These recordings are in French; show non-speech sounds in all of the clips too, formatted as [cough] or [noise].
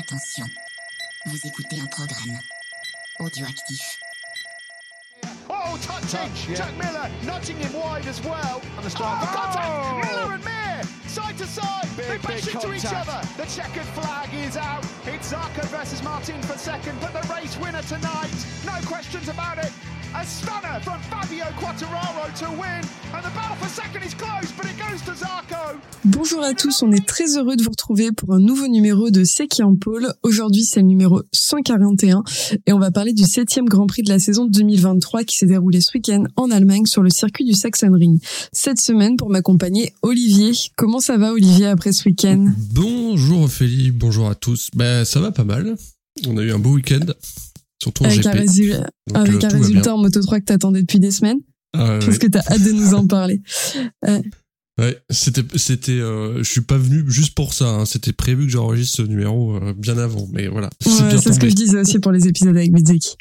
Attention, vous écoutez un programme audioactif. Oh, touching! Touch, yeah. Jack Miller nudging him wide as well. And the strike. Oh, contact! Oh! Miller and Mir, side to side. Big, they bash into each contact. other. The checkered flag is out. It's Zarco versus Martin for second, but the race winner tonight, no questions about it. A stunner from Fabio Quattararo to win, and the battle for second is close, but it goes to Zarco. Bonjour à tous, on est très heureux de vous retrouver pour un nouveau numéro de C'est qui en pôle. Aujourd'hui, c'est le numéro 141 et on va parler du septième Grand Prix de la saison 2023 qui s'est déroulé ce week-end en Allemagne sur le circuit du Sachsenring. Cette semaine, pour m'accompagner, Olivier. Comment ça va, Olivier, après ce week-end? Bonjour Ophélie, bonjour à tous. Ben ça va pas mal. On a eu un beau week-end, surtout en Avec GP. un, résu- Donc, avec euh, un résultat en Moto 3 que t'attendais depuis des semaines. Ah, Je pense que t'as hâte de nous en parler. ouais, c'était c'était euh, je suis pas venu juste pour ça, hein. c'était prévu que j'enregistre ce numéro euh, bien avant, mais voilà, c'est Ouais, bien c'est ce que je disais aussi pour les épisodes avec Bezeki.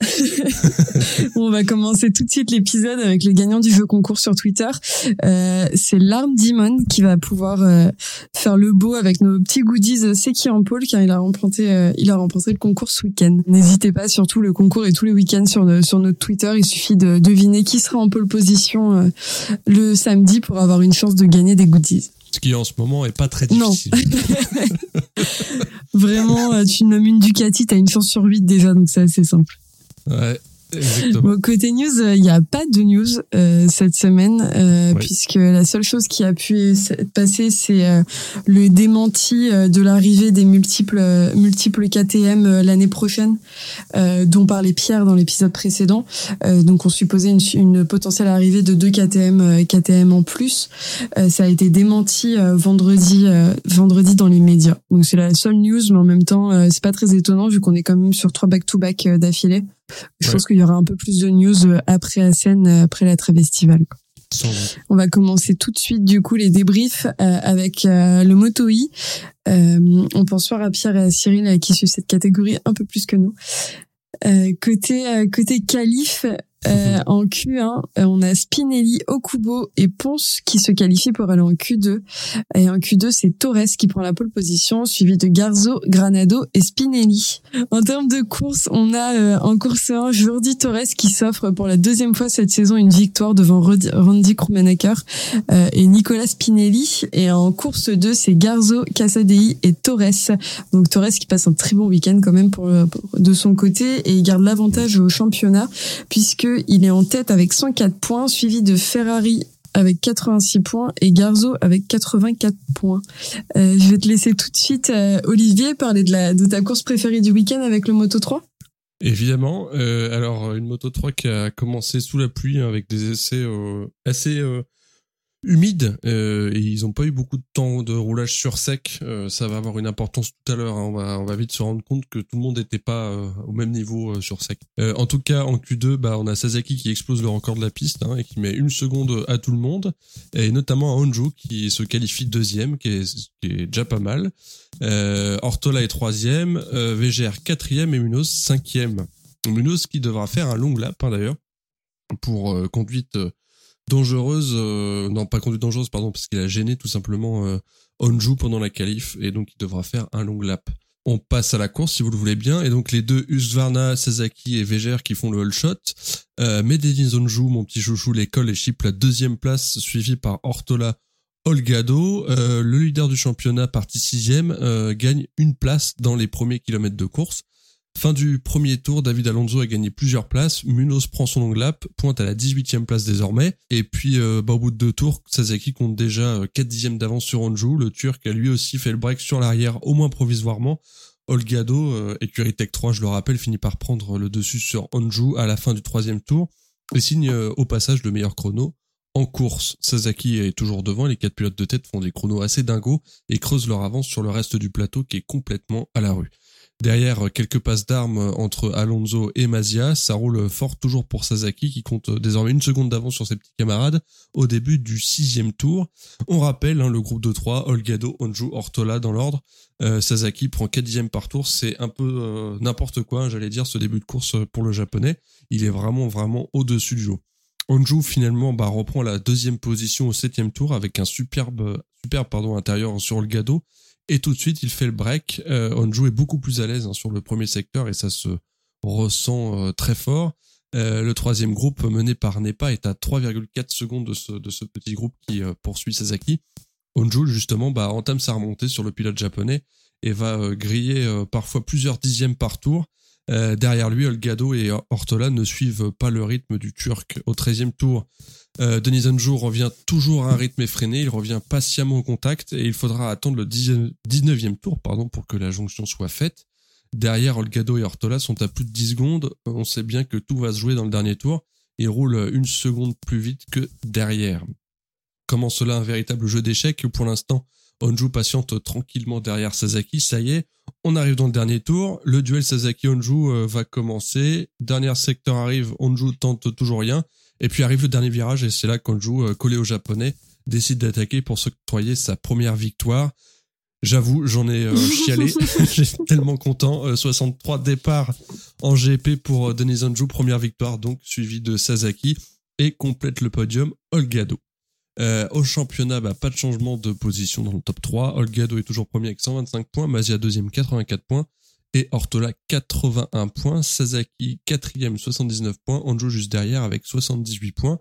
[laughs] On va commencer tout de suite l'épisode avec le gagnant du jeu concours sur Twitter. Euh, c'est Larme Demon qui va pouvoir euh, faire le beau avec nos petits goodies C'est qui en pôle car il a remporté euh, il a remporté le concours ce week-end. N'hésitez pas, surtout le concours est tous les week-ends sur le- sur notre Twitter. Il suffit de deviner qui sera en pole position le samedi pour avoir une chance de gagner des goodies. Ce qui en ce moment est pas très Non. difficile. [laughs] Vraiment, euh, tu nommes une Ducati, t'as une chance sur 8 déjà, donc c'est assez simple. Ouais, [laughs] exactement. Bon, côté news, il n'y a pas de news euh, cette semaine, euh, Oui. puisque la seule chose qui a pu passer, c'est euh, le démenti euh, de l'arrivée des multiples, euh, multiples KTM euh, l'année prochaine, euh, dont parlait Pierre dans l'épisode précédent. Euh, donc, on supposait une, une potentielle arrivée de deux KTM, euh, KTM en plus. Euh, ça a été démenti euh, vendredi, euh, vendredi dans les médias. Donc, c'est la seule news, mais en même temps, euh, c'est pas très étonnant vu qu'on est quand même sur trois back-to-back euh, d'affilée. Je Ouais. pense qu'il y aura un peu plus de news euh, après Assen, euh, après la doute. On va commencer tout de suite du coup les débriefs euh, avec euh, le Moto I. Euh, on pense soir à Pierre et à Cyril euh, qui suivent cette catégorie un peu plus que nous. Euh, côté euh, côté qualif euh, en Q1, euh, on a Spinelli, Okubo et Ponce qui se qualifient pour aller en Q2. Et en Q2, c'est Torres qui prend la pole position, suivi de Garzo, Granado et Spinelli. En termes de course, on a euh, en course 1 Jordi Torres qui s'offre pour la deuxième fois cette saison une victoire devant Randy Krummenacker euh, et Nicolas Spinelli. Et en course 2, c'est Garzo, Casadei et Torres. Donc Torres qui passe un très bon week-end quand même pour, pour- de son côté et il garde l'avantage au championnat puisque il est en tête avec 104 points, suivi de Ferrari avec 86 points et Garzo avec 84 points. Euh, je vais te laisser tout de suite, euh, Olivier, parler de, ta course préférée du week-end avec le Moto 3. Évidemment. Euh, alors, une Moto 3 qui a commencé sous la pluie hein, avec des essais assez humides euh, et ils n'ont pas eu beaucoup de temps de roulage sur sec. Euh, ça va avoir une importance tout à l'heure. hein. On, va, vite se rendre compte que tout le monde n'était pas euh, au même niveau euh, sur sec. En tout cas, en Q2, bah, on a Sasaki qui explose le record de la piste hein, et qui met une seconde à tout le monde et notamment à Honjo qui se qualifie deuxième, qui est, qui est déjà pas mal. Ortola est troisième, VGR quatrième et Munoz cinquième. Munoz qui devra faire un long lap hein, d'ailleurs pour conduite dangereuse, euh, non pas conduite dangereuse pardon parce qu'il a gêné tout simplement euh, Onju pendant la qualif et donc il devra faire un long lap. On passe à la course si vous le voulez bien et donc les deux Husqvarna, Sasaki et VGR qui font le all shot. Euh, Medellin Onju, mon petit chouchou, l'école et chip la deuxième place suivi par Ortola Olgado, euh, le leader du championnat, parti sixième, euh, gagne une place dans les premiers kilomètres de course. Fin du premier tour, David Alonso a gagné plusieurs places. Munoz prend son long lap, pointe à la 18e place désormais. Et puis, euh, bah, au bout de deux tours, Sasaki compte déjà euh, 4 dixièmes d'avance sur Onju. Le Turc a lui aussi fait le break sur l'arrière, au moins provisoirement. Olgado, euh, écurie Tech 3, je le rappelle, finit par prendre le dessus sur Onju à la fin du troisième tour et signe euh, au passage le meilleur chrono. En course, Sasaki est toujours devant, les quatre pilotes de tête font des chronos assez dingos et creusent leur avance sur le reste du plateau qui est complètement à la rue. Derrière, euh, quelques passes d'armes entre Alonso et Mazia, ça roule fort toujours pour Sasaki qui compte désormais une seconde d'avance sur ses petits camarades au début du sixième tour. On rappelle hein, le groupe de trois, Olgado, Onju, Ortola dans l'ordre. Euh, Sasaki prend 4 dixièmes par tour, c'est un peu euh, n'importe quoi, hein, j'allais dire, ce début de course pour le japonais. Il est vraiment, vraiment au-dessus du lot. Onju finalement bah, reprend la deuxième position au septième tour avec un superbe, superbe pardon, intérieur sur Olgado et tout de suite il fait le break. Euh, Onju est beaucoup plus à l'aise hein, sur le premier secteur et ça se ressent euh, très fort. Euh, le troisième groupe mené par Nepa est à 3,4 secondes de ce, petit groupe qui euh, poursuit Sasaki. Onju justement bah, entame sa remontée sur le pilote japonais et va euh, griller euh, parfois plusieurs dixièmes par tour. Euh, derrière lui, Olgado et Ortola ne suivent pas le rythme du Turc. Au 13e tour, euh, Denis Onju revient toujours à un rythme effréné, il revient patiemment au contact et il faudra attendre le 19e tour pardon, pour que la jonction soit faite. Derrière, Olgado et Ortola sont à plus de 10 secondes. On sait bien que tout va se jouer dans le dernier tour. Ils roulent une seconde plus vite que derrière. Comment cela un véritable jeu d'échecs Pour l'instant, Onju patiente tranquillement derrière Sasaki. Ça y est, on arrive dans le dernier tour. Le duel Sasaki-Onju euh, va commencer. Dernier secteur arrive. Onju tente toujours rien. Et puis arrive le dernier virage et c'est là qu'Onju, euh, collé au japonais, décide d'attaquer pour s'octroyer sa première victoire. J'avoue, j'en ai euh, [laughs] chialé. [laughs] J'étais tellement content. Euh, 63 départs en GP pour euh, Denis Onju, première victoire donc, suivi de Sasaki et complète le podium Olgado. Euh, au championnat, bah, pas de changement de position dans le top 3. Olgado est toujours premier avec 125 points, Mazia deuxième 84 points et Ortola 81 points, Sasaki quatrième 79 points, Onju juste derrière avec 78 points.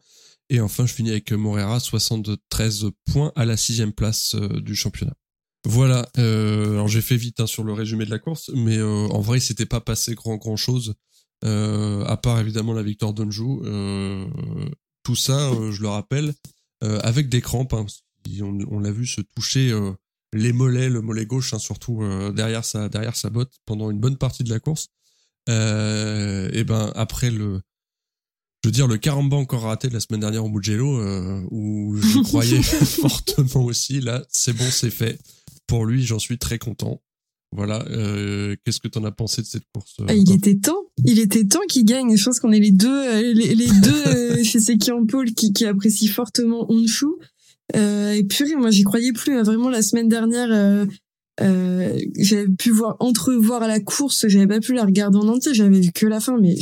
Et enfin, je finis avec Morera 73 points à la sixième place euh, du championnat. Voilà. Euh, alors j'ai fait vite hein, sur le résumé de la course, mais en vrai, il s'était pas passé grand grand chose, à part évidemment la victoire d'Onju. Euh, tout ça, je le rappelle, avec des crampes. hein, qu'on- on, l'a vu se toucher euh, les mollets, le mollet gauche, hein, surtout euh, derrière sa derrière sa botte pendant une bonne partie de la course. Euh, et ben après le je veux dire, le caramba encore raté de la semaine dernière au Mugello, euh, où j'y [laughs] croyais [laughs] fortement aussi. Là, c'est bon, c'est fait. Pour lui, j'en suis très content. Voilà. Euh, Qu'est-ce que t'en as pensé de cette course euh, Ah, il était temps. Il était temps qu'il gagne. Je pense qu'on est les deux, euh, les, les [laughs] deux euh, chez Seki en pôle qui, qui apprécient fortement Honshu. Euh, et purée, moi, j'y croyais plus. hein. Vraiment, la semaine dernière, euh, euh, j'avais pu voir entrevoir la course. J'avais pas pu la regarder en entier. J'avais vu que la fin, mais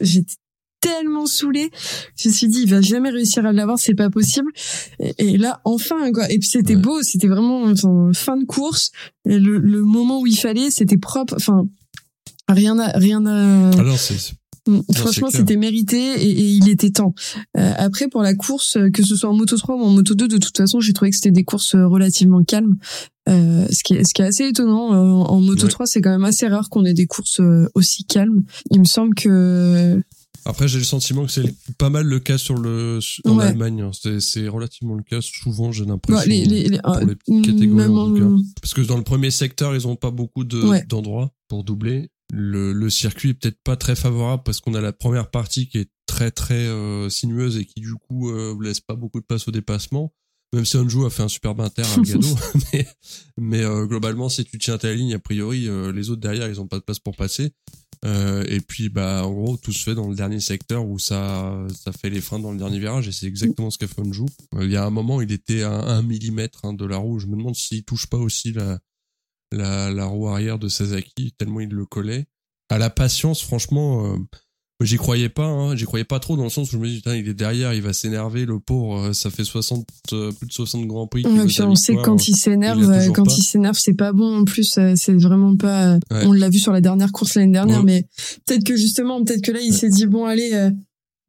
j'étais tellement saoulée. Je me suis dit, il va jamais réussir à l'avoir, c'est pas possible. Et, et là, enfin, quoi. Et puis c'était Ouais. beau. C'était vraiment enfin, fin de course. Et le, le moment où il fallait, c'était propre. Enfin, rien à rien à Ah c'est c'est- Mm, c'est Franchement, c'était mérité et, et il était temps. Euh, après, pour la course, euh, que ce soit en moto 3 ou en moto 2, de toute façon, j'ai trouvé que c'était des courses euh, relativement calmes. Euh, ce, qui est, ce qui est assez étonnant. euh, en moto Ouais. 3, c'est quand même assez rare qu'on ait des courses aussi calmes. Il me semble que... Après, j'ai le sentiment que c'est pas mal le cas sur le en Ouais. Allemagne. hein. C'est c'est relativement le cas. Souvent, j'ai l'impression. les, les, les- pour euh, les petites catégories, en tout cas. Parce que dans le premier secteur, ils ont pas beaucoup de Ouais. d'endroits pour doubler. Le, le circuit est peut-être pas très favorable parce qu'on a la première partie qui est très très euh, sinueuse et qui du coup euh, laisse pas beaucoup de place au dépassement. Même si Onju a fait un superbe inter à Algado, [laughs] [laughs] mais, mais euh, globalement, si tu tiens ta ligne, a priori, euh, les autres derrière, ils ont pas de place pour passer. Euh, et puis, bah, en gros, tout se fait dans le dernier secteur où ça, ça fait les freins dans le dernier virage et c'est exactement ce qu'a fait Onju. Euh, Il y a un moment, il était à un millimètre hein, de la roue. Je me demande s'il touche pas aussi la, la, la roue arrière de Sasaki tellement il le collait. À la patience, franchement, euh, j'y croyais pas. Hein, j'y croyais pas trop dans le sens où je me dis, putain, il est derrière, il va s'énerver, le pauvre. euh, Ça fait 60, euh, plus de 60 grands prix. Ouais, puis on sait que quand il s'énerve, euh, quand pas. il s'énerve, c'est pas bon. En plus, c'est vraiment pas. Ouais. On l'a vu sur la dernière course l'année dernière, Ouais. mais peut-être que justement, peut-être que là, il s'est dit bon, allez, euh,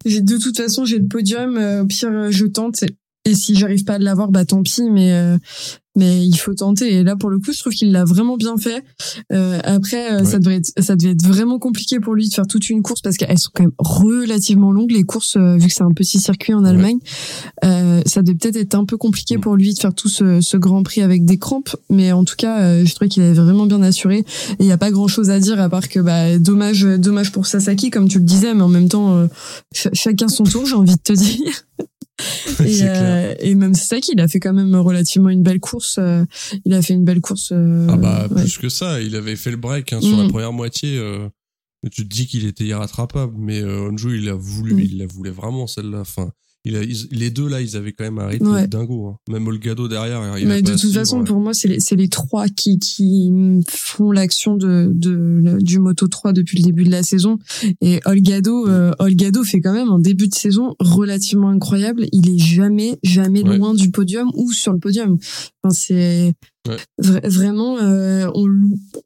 j'ai de toute façon, j'ai le podium. euh, au pire, je tente. Et si j'arrive pas à l'avoir, bah tant pis. Mais euh, mais il faut tenter. Et là, pour le coup, je trouve qu'il l'a vraiment bien fait. Euh, après, euh, Ouais. ça devrait être, ça devait être vraiment compliqué pour lui de faire toute une course parce qu'elles sont quand même relativement longues les courses, euh, vu que c'est un petit circuit en Allemagne. Euh, ça devait peut-être être un peu compliqué Mm. pour lui de faire tout ce, ce Grand Prix avec des crampes, mais en tout cas, euh, je trouvais qu'il avait vraiment bien assuré. Et il n'y a pas grand-chose à dire à part que bah dommage, dommage pour Sasaki, comme tu le disais, mais en même temps, euh, ch- chacun son tour, j'ai envie de te dire. [laughs] [laughs] et, euh, et même Sasaki, il a fait quand même relativement une belle course. euh, il a fait une belle course. euh, Ah bah ouais. plus que ça, il avait fait le break hein, sur la première moitié. euh, tu te dis qu'il était irrattrapable, mais euh, Onju il a voulu, Mm. il la voulait vraiment celle-là. Enfin, il a, ils- les deux là, ils avaient quand même un rythme Ouais. dingo. hein. Même Olgado derrière, il Mais de toute suivre. façon, pour moi, c'est les, les trois qui, qui font l'action de, de, du Moto 3 depuis le début de la saison. Et Olgado, euh, Olgado fait quand même un début de saison relativement incroyable. Il est jamais, jamais Ouais. loin du podium ou sur le podium. Enfin, c'est Ouais. vra- vraiment, euh, on,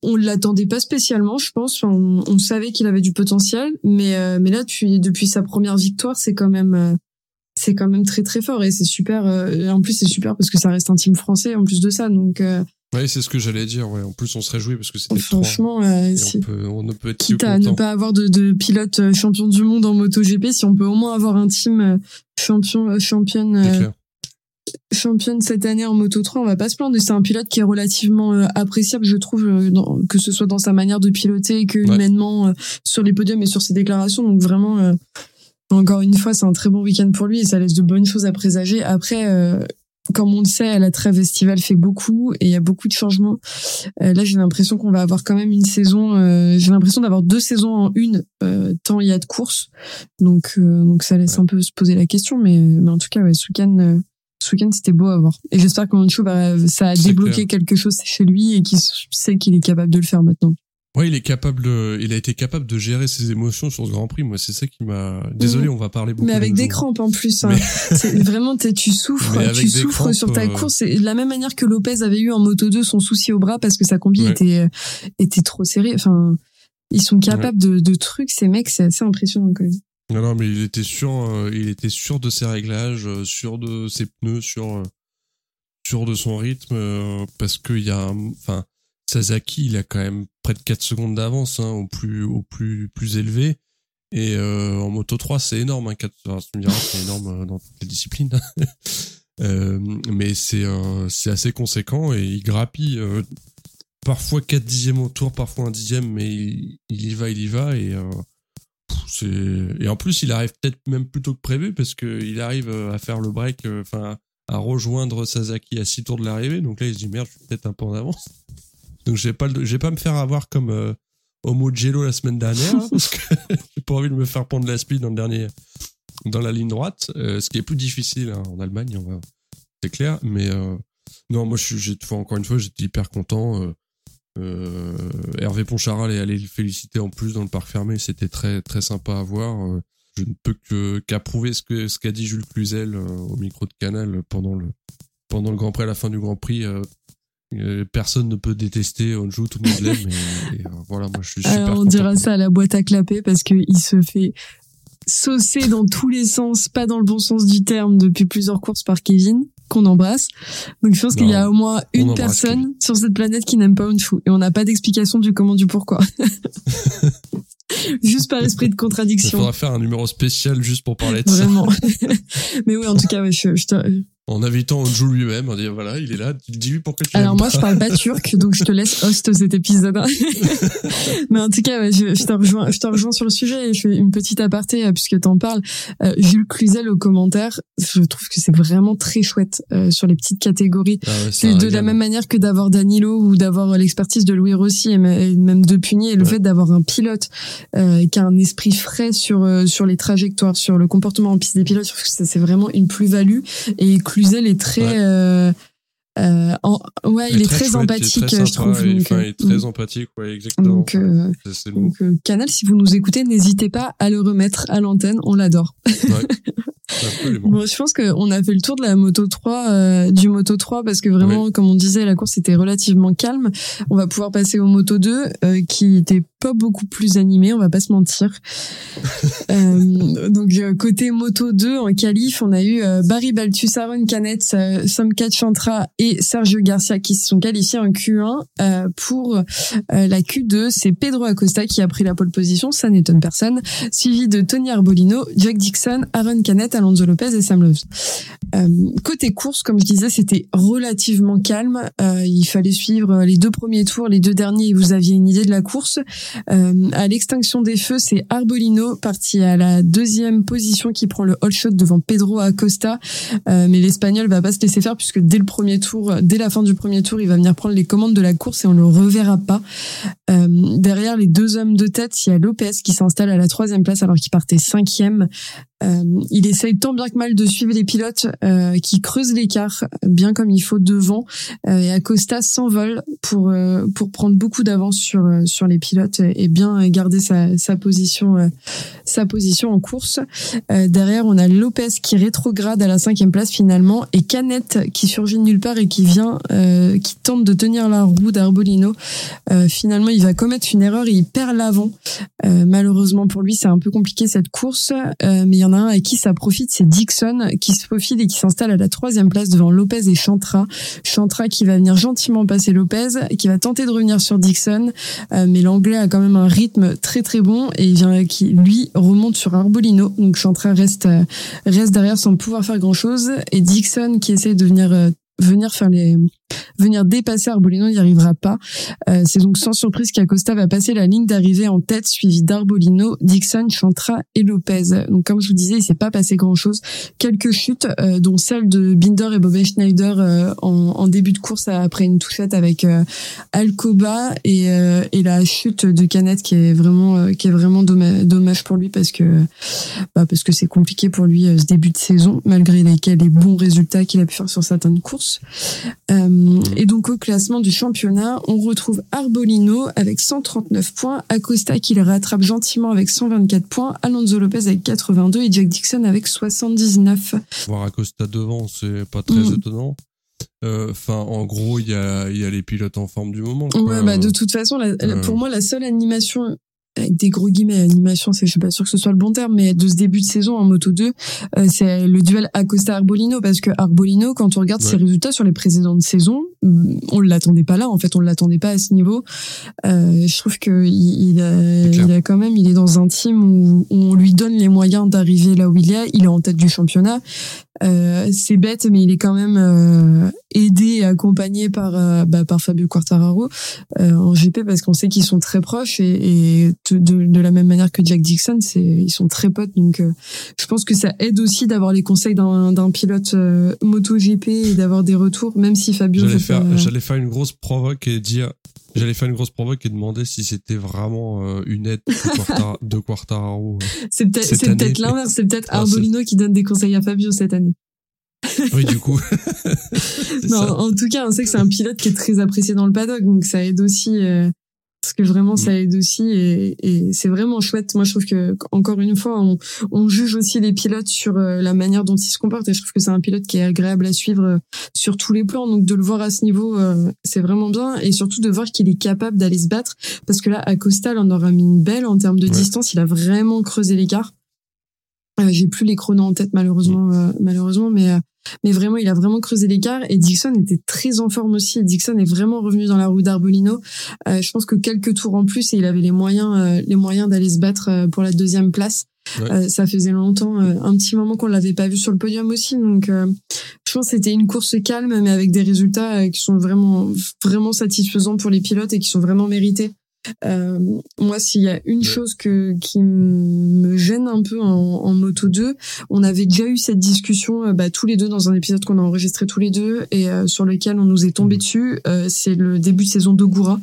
on l'attendait pas spécialement, je pense. On, on savait qu'il avait du potentiel, mais, euh, mais là, depuis, depuis sa première victoire, c'est quand même, euh, c'est quand même très très fort et c'est super. euh, et en plus, c'est super parce que ça reste un team français en plus de ça. Donc, euh, Ouais, c'est ce que j'allais dire. Ouais. En plus, on se réjouit parce que c'était franchement, euh, on peut, on ne peut être quitte à ne pas avoir de, de pilote euh, champion du monde en MotoGP, si on peut au moins avoir un team champion, championne, euh, championne cette année en Moto 3, on va pas se plaindre. C'est un pilote qui est relativement appréciable, je trouve, dans- que ce soit dans sa manière de piloter que Ouais. humainement euh, sur les podiums et sur ses déclarations. Donc vraiment, encore une fois, c'est un très bon week-end pour lui et ça laisse de bonnes choses à présager. Après, euh, comme on le sait, la trêve estivale fait beaucoup et il y a beaucoup de changements. Euh, là, j'ai l'impression qu'on va avoir quand même une saison. euh, j'ai l'impression d'avoir deux saisons en une euh, tant il y a de courses. Donc, euh, donc ça laisse Ouais. un peu se poser la question. Mais, mais en tout cas, ouais, ce week-end, euh, week-end, c'était beau à voir. Et j'espère que Manchu, bah, ça a débloqué quelque chose chez lui et qu'il sait qu'il est capable de le faire maintenant. Ouais, il est capable de, il a été capable de gérer ses émotions sur ce Grand Prix. Moi, c'est ça qui m'a. Désolé, on va parler beaucoup. Mais avec de des crampes en plus. hein. Mais- [laughs] C'est vraiment, tu souffres, tu souffres crampes, sur ta euh, course. De la même manière que Lopez avait eu en Moto 2 son souci au bras parce que sa combi Ouais. était, euh, était trop serrée. Enfin, ils sont capables de, de trucs, ces mecs, c'est assez impressionnant quand même. Non, non, mais il était sûr, euh, il était sûr de ses réglages, sûr de ses pneus, sûr, sûr de son rythme, euh, parce qu'il y a, enfin, Sasaki, il a quand même près de 4 secondes d'avance hein, au plus, au plus, plus élevé. Et euh, en moto 3, c'est énorme. Hein, 4, enfin, tu me diras, c'est énorme euh, dans toutes les disciplines. [laughs] Euh, mais c'est assez conséquent et il grappille parfois 4 dixièmes au tour, parfois un dixième, mais il, y va, il y va. Et en plus il arrive peut-être même plus tôt que prévu parce que il arrive à faire le break enfin à rejoindre Sasaki à 6 tours de l'arrivée donc là il se dit merde je suis peut-être un peu en avance donc j'ai pas le- je vais pas me faire avoir comme euh, Homo Jello la semaine dernière hein, [laughs] parce que [laughs] j'ai pas envie de me faire prendre la speed dans le dernier dans la ligne droite euh, ce qui est plus difficile hein, en Allemagne on va c'est clair mais euh, non moi je suis encore une fois j'étais hyper content Hervé Poncharal est allé le féliciter en plus dans le parc fermé, c'était très très sympa à voir. Je ne peux que qu'approuver ce que ce qu'a dit Jules Cluzel au micro de Canal pendant le pendant le Grand Prix à la fin du Grand Prix. Euh, personne ne peut détester Onju, tout le monde l'aime. Et, [laughs] et, euh, voilà, moi je suis super. Alors, on dira ça à la boîte à clapper parce qu'il se fait saucer dans tous les sens, pas dans le bon sens du terme, depuis plusieurs courses par Kevin, qu'on embrasse. Donc je pense qu'il y a au moins on une personne Kevin. sur cette planète qui n'aime pas Honshu. Et on n'a pas d'explication du comment, du pourquoi. [laughs] Juste par esprit de Il contradiction. faudra faire un numéro spécial juste pour parler de ça. Vraiment. [laughs] Mais oui, en tout cas, ouais, je, je te- En invitant Onju lui-même, on dit voilà, il est là, dis-lui pourquoi tu Alors moi, pas. je parle pas turc, donc je te laisse host cet épisode. [laughs] Mais en tout cas, je, je te rejoins, je te rejoins sur le sujet et je fais une petite aparté euh, puisque t'en parles. Euh, Jules Cluzel au commentaire, je trouve que c'est vraiment très chouette euh, sur les petites catégories. Ah ouais, C'est de la même manière que d'avoir Danilo ou d'avoir l'expertise de Louis Rossi et me- et même de Pugny et le Ouais. fait d'avoir un pilote euh, qui a un esprit frais sur euh, sur les trajectoires, sur le comportement en piste des pilotes, je trouve que ça c'est vraiment une plus-value. Et Cluzel est très Ouais. Euh, en- ouais, il est très, chouette, empathique, très je trouve. donc, il est euh, très mm. empathique, ouais, exactement. donc, euh, le donc, euh, Canal, si vous nous écoutez, n'hésitez pas à le remettre à l'antenne, on l'adore. Ouais, absolument. [laughs] Bon, je pense qu'on a fait le tour de la moto 3, euh, du moto 3, parce que vraiment, comme on disait, la course était relativement calme. On va pouvoir passer au moto 2, euh, qui était pas beaucoup plus animé, on va pas se mentir. [laughs] donc, côté moto 2, en qualif, on a eu Barry Baltus, Aaron Canet, Somkat Chantra et Sergio Garcia qui se sont qualifiés en Q1 euh, pour euh, la Q2. C'est Pedro Acosta qui a pris la pole position, ça n'étonne personne suivi de Tony Arbolino, Jack Dixon, Aaron Canet, Alonso Lopez et Sam Lowe's. Euh, côté course, comme je disais, c'était relativement calme. Il fallait suivre les deux premiers tours, les deux derniers, et vous aviez une idée de la course. À l'extinction des feux, c'est Arbolino parti à la deuxième position qui prend le all shot devant Pedro Acosta. Mais l'Espagnol va pas se laisser faire puisque dès le premier tour, dès la fin du premier tour, il va venir prendre les commandes de la course et on le reverra pas. Euh, derrière les deux hommes de tête, il y a Lopez qui s'installe à la troisième place alors qu'il partait cinquième. Euh, il essaye tant bien que mal de suivre les pilotes euh, qui creusent l'écart bien comme il faut devant. Euh, et Acosta s'envole pour pour prendre beaucoup d'avance sur sur les pilotes et bien garder sa, sa position sa position en course. derrière, on a Lopez qui rétrograde à la cinquième place finalement et Canet qui surgit de nulle part et qui vient qui tente de tenir la roue d'Arbolino. finalement, il va commettre une erreur et il perd l'avant. malheureusement pour lui, c'est un peu compliqué cette course, mais il y en a un avec qui ça profite, c'est Dixon qui se faufile et qui s'installe à la troisième place devant Lopez et Chantra. Chantra qui va venir gentiment passer Lopez, qui va tenter de revenir sur Dixon, euh, mais l'anglais a quand même un rythme très très bon et vient qui lui remonte sur Arbolino. Donc Chantra reste euh, reste derrière sans pouvoir faire grand chose et Dixon qui essaie de venir euh, venir faire les venir dépasser Arbolino n'y arrivera pas. Euh, c'est donc sans surprise qu'Acosta va passer la ligne d'arrivée en tête, suivi d'Arbolino, Dixon, Chantra et Lopez. Donc comme je vous disais, il s'est pas passé grand-chose. Quelques chutes, euh, dont celle de Binder et Bobby Schneider euh, en, en, début de course après une touchette avec Alcoba et, et la chute de Canet qui est vraiment qui est vraiment dommage pour lui parce que bah, parce que c'est compliqué pour lui ce début de saison malgré lesquels les bons résultats qu'il a pu faire sur certaines courses. Euh, et donc au classement du championnat, on retrouve Arbolino avec 139 points, Acosta qui le rattrape gentiment avec 124 points, Alonso Lopez avec 82 et Jack Dixon avec 79. Voir Acosta devant, c'est pas très mm. étonnant. Euh, enfin, en gros, il y a, y a les pilotes en forme du moment. Ouais, bah, de toute façon, pour moi, la seule animation avec des gros guillemets animation c'est je suis pas sûr que ce soit le bon terme mais de ce début de saison en moto 2 euh, c'est le duel Acosta Arbolino parce que Arbolino quand on regarde ses résultats sur les précédentes saisons on l'attendait pas là en fait on l'attendait pas à ce niveau. Euh, je trouve que il, a, il a quand même il est dans un team où, où on lui donne les moyens d'arriver là où il est il est en tête du championnat euh, c'est bête, mais il est quand même euh, aidé et accompagné par euh, bah, par Fabio Quartararo en GP parce qu'on sait qu'ils sont très proches et, et de, de, la même manière que Jack Dixon, c'est ils sont très potes. Donc je pense que ça aide aussi d'avoir les conseils d'un pilote moto GP et d'avoir des retours, même si Fabio. J'allais faire, j'allais faire une grosse provoque et dire J'allais faire une grosse provoque et demander si c'était vraiment une aide [laughs] de, Quartararo. C'est peut-être peut l'inverse, c'est peut-être Arbolino qui donne des conseils à Fabio cette année. Oui, du coup. [laughs] [laughs] non, en tout cas, on sait que c'est un pilote qui est très apprécié dans le paddock, donc ça aide aussi. Euh, parce que vraiment, ça mm. aide aussi, et, et c'est vraiment chouette. Moi, je trouve que encore une fois, on, on juge aussi les pilotes sur euh, la manière dont ils se comportent, et je trouve que c'est un pilote qui est agréable à suivre euh, sur tous les plans. Donc de le voir à ce niveau, c'est vraiment bien, et surtout de voir qu'il est capable d'aller se battre, parce que là, à Costa, on aura mis une belle en termes de distance. Il a vraiment creusé l'écart. J'ai plus les chronos en tête malheureusement, malheureusement, mais mais vraiment, il a vraiment creusé l'écart et Dixon était très en forme aussi. Dixon est vraiment revenu dans la roue d'Arbolino. Euh, je pense que quelques tours en plus et il avait les moyens, euh, les moyens d'aller se battre euh, pour la deuxième place. ça faisait longtemps, un petit moment qu'on l'avait pas vu sur le podium aussi. Donc, je pense que c'était une course calme, mais avec des résultats qui sont vraiment, vraiment satisfaisants pour les pilotes et qui sont vraiment mérités. Euh, moi, s'il y a une chose que qui me gêne un peu en, en, moto 2, on avait déjà eu cette discussion euh, bah, tous les deux dans un épisode qu'on a enregistré tous les deux et euh, sur lequel on nous est tombé mhm. dessus. Euh, c'est le début de saison d'Ogura,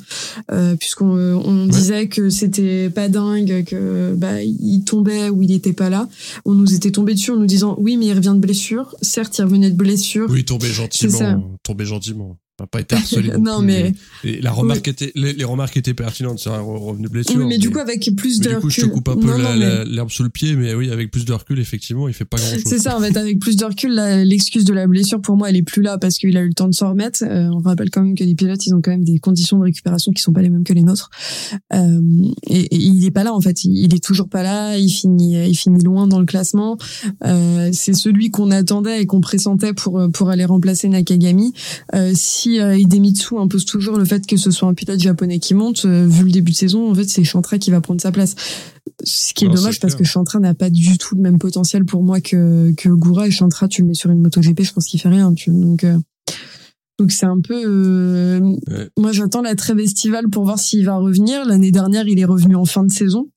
puisqu'on on disait que c'était pas dingue, que bah il tombait ou il était pas là. On nous était tombé dessus en nous disant oui, mais il revient de blessure. Certes, il revenait de blessure. Oui, tombait gentiment. Tombait gentiment pas été harcelé. [laughs] non, mais la remarque était, les, remarques étaient pertinentes sur un revenu blessure. Oui, mais, du coup avec plus de recul. Du coup, je te coupe un peu l'herbe sous le pied, mais oui, avec plus de recul, effectivement, il fait pas grand chose. C'est ça, en fait, [laughs] avec plus de recul, l'excuse de la blessure pour moi, elle est plus là parce qu'il a eu le temps de s'en remettre. Euh, on rappelle quand même que les pilotes, ils ont quand même des conditions de récupération qui sont pas les mêmes que les nôtres. Euh, et, il est pas là en fait, il, est toujours pas là. Il finit, il finit loin dans le classement. Euh, c'est celui qu'on attendait et qu'on pressentait pour pour aller remplacer Nakagami. Euh, si euh, Idemitsu impose toujours le fait que ce soit un pilote japonais qui monte. Euh, vu le début de saison, en fait, c'est Chantra qui va prendre sa place. Ce qui est dommage parce que Chantra n'a pas du tout le même potentiel pour moi que que Goura et Chantra, tu le mets sur une moto GP, je pense qu'il fait rien. Tu, donc euh, donc c'est un peu. Euh, moi, j'attends la trêve estivale pour voir s'il va revenir. L'année dernière, il est revenu en fin de saison.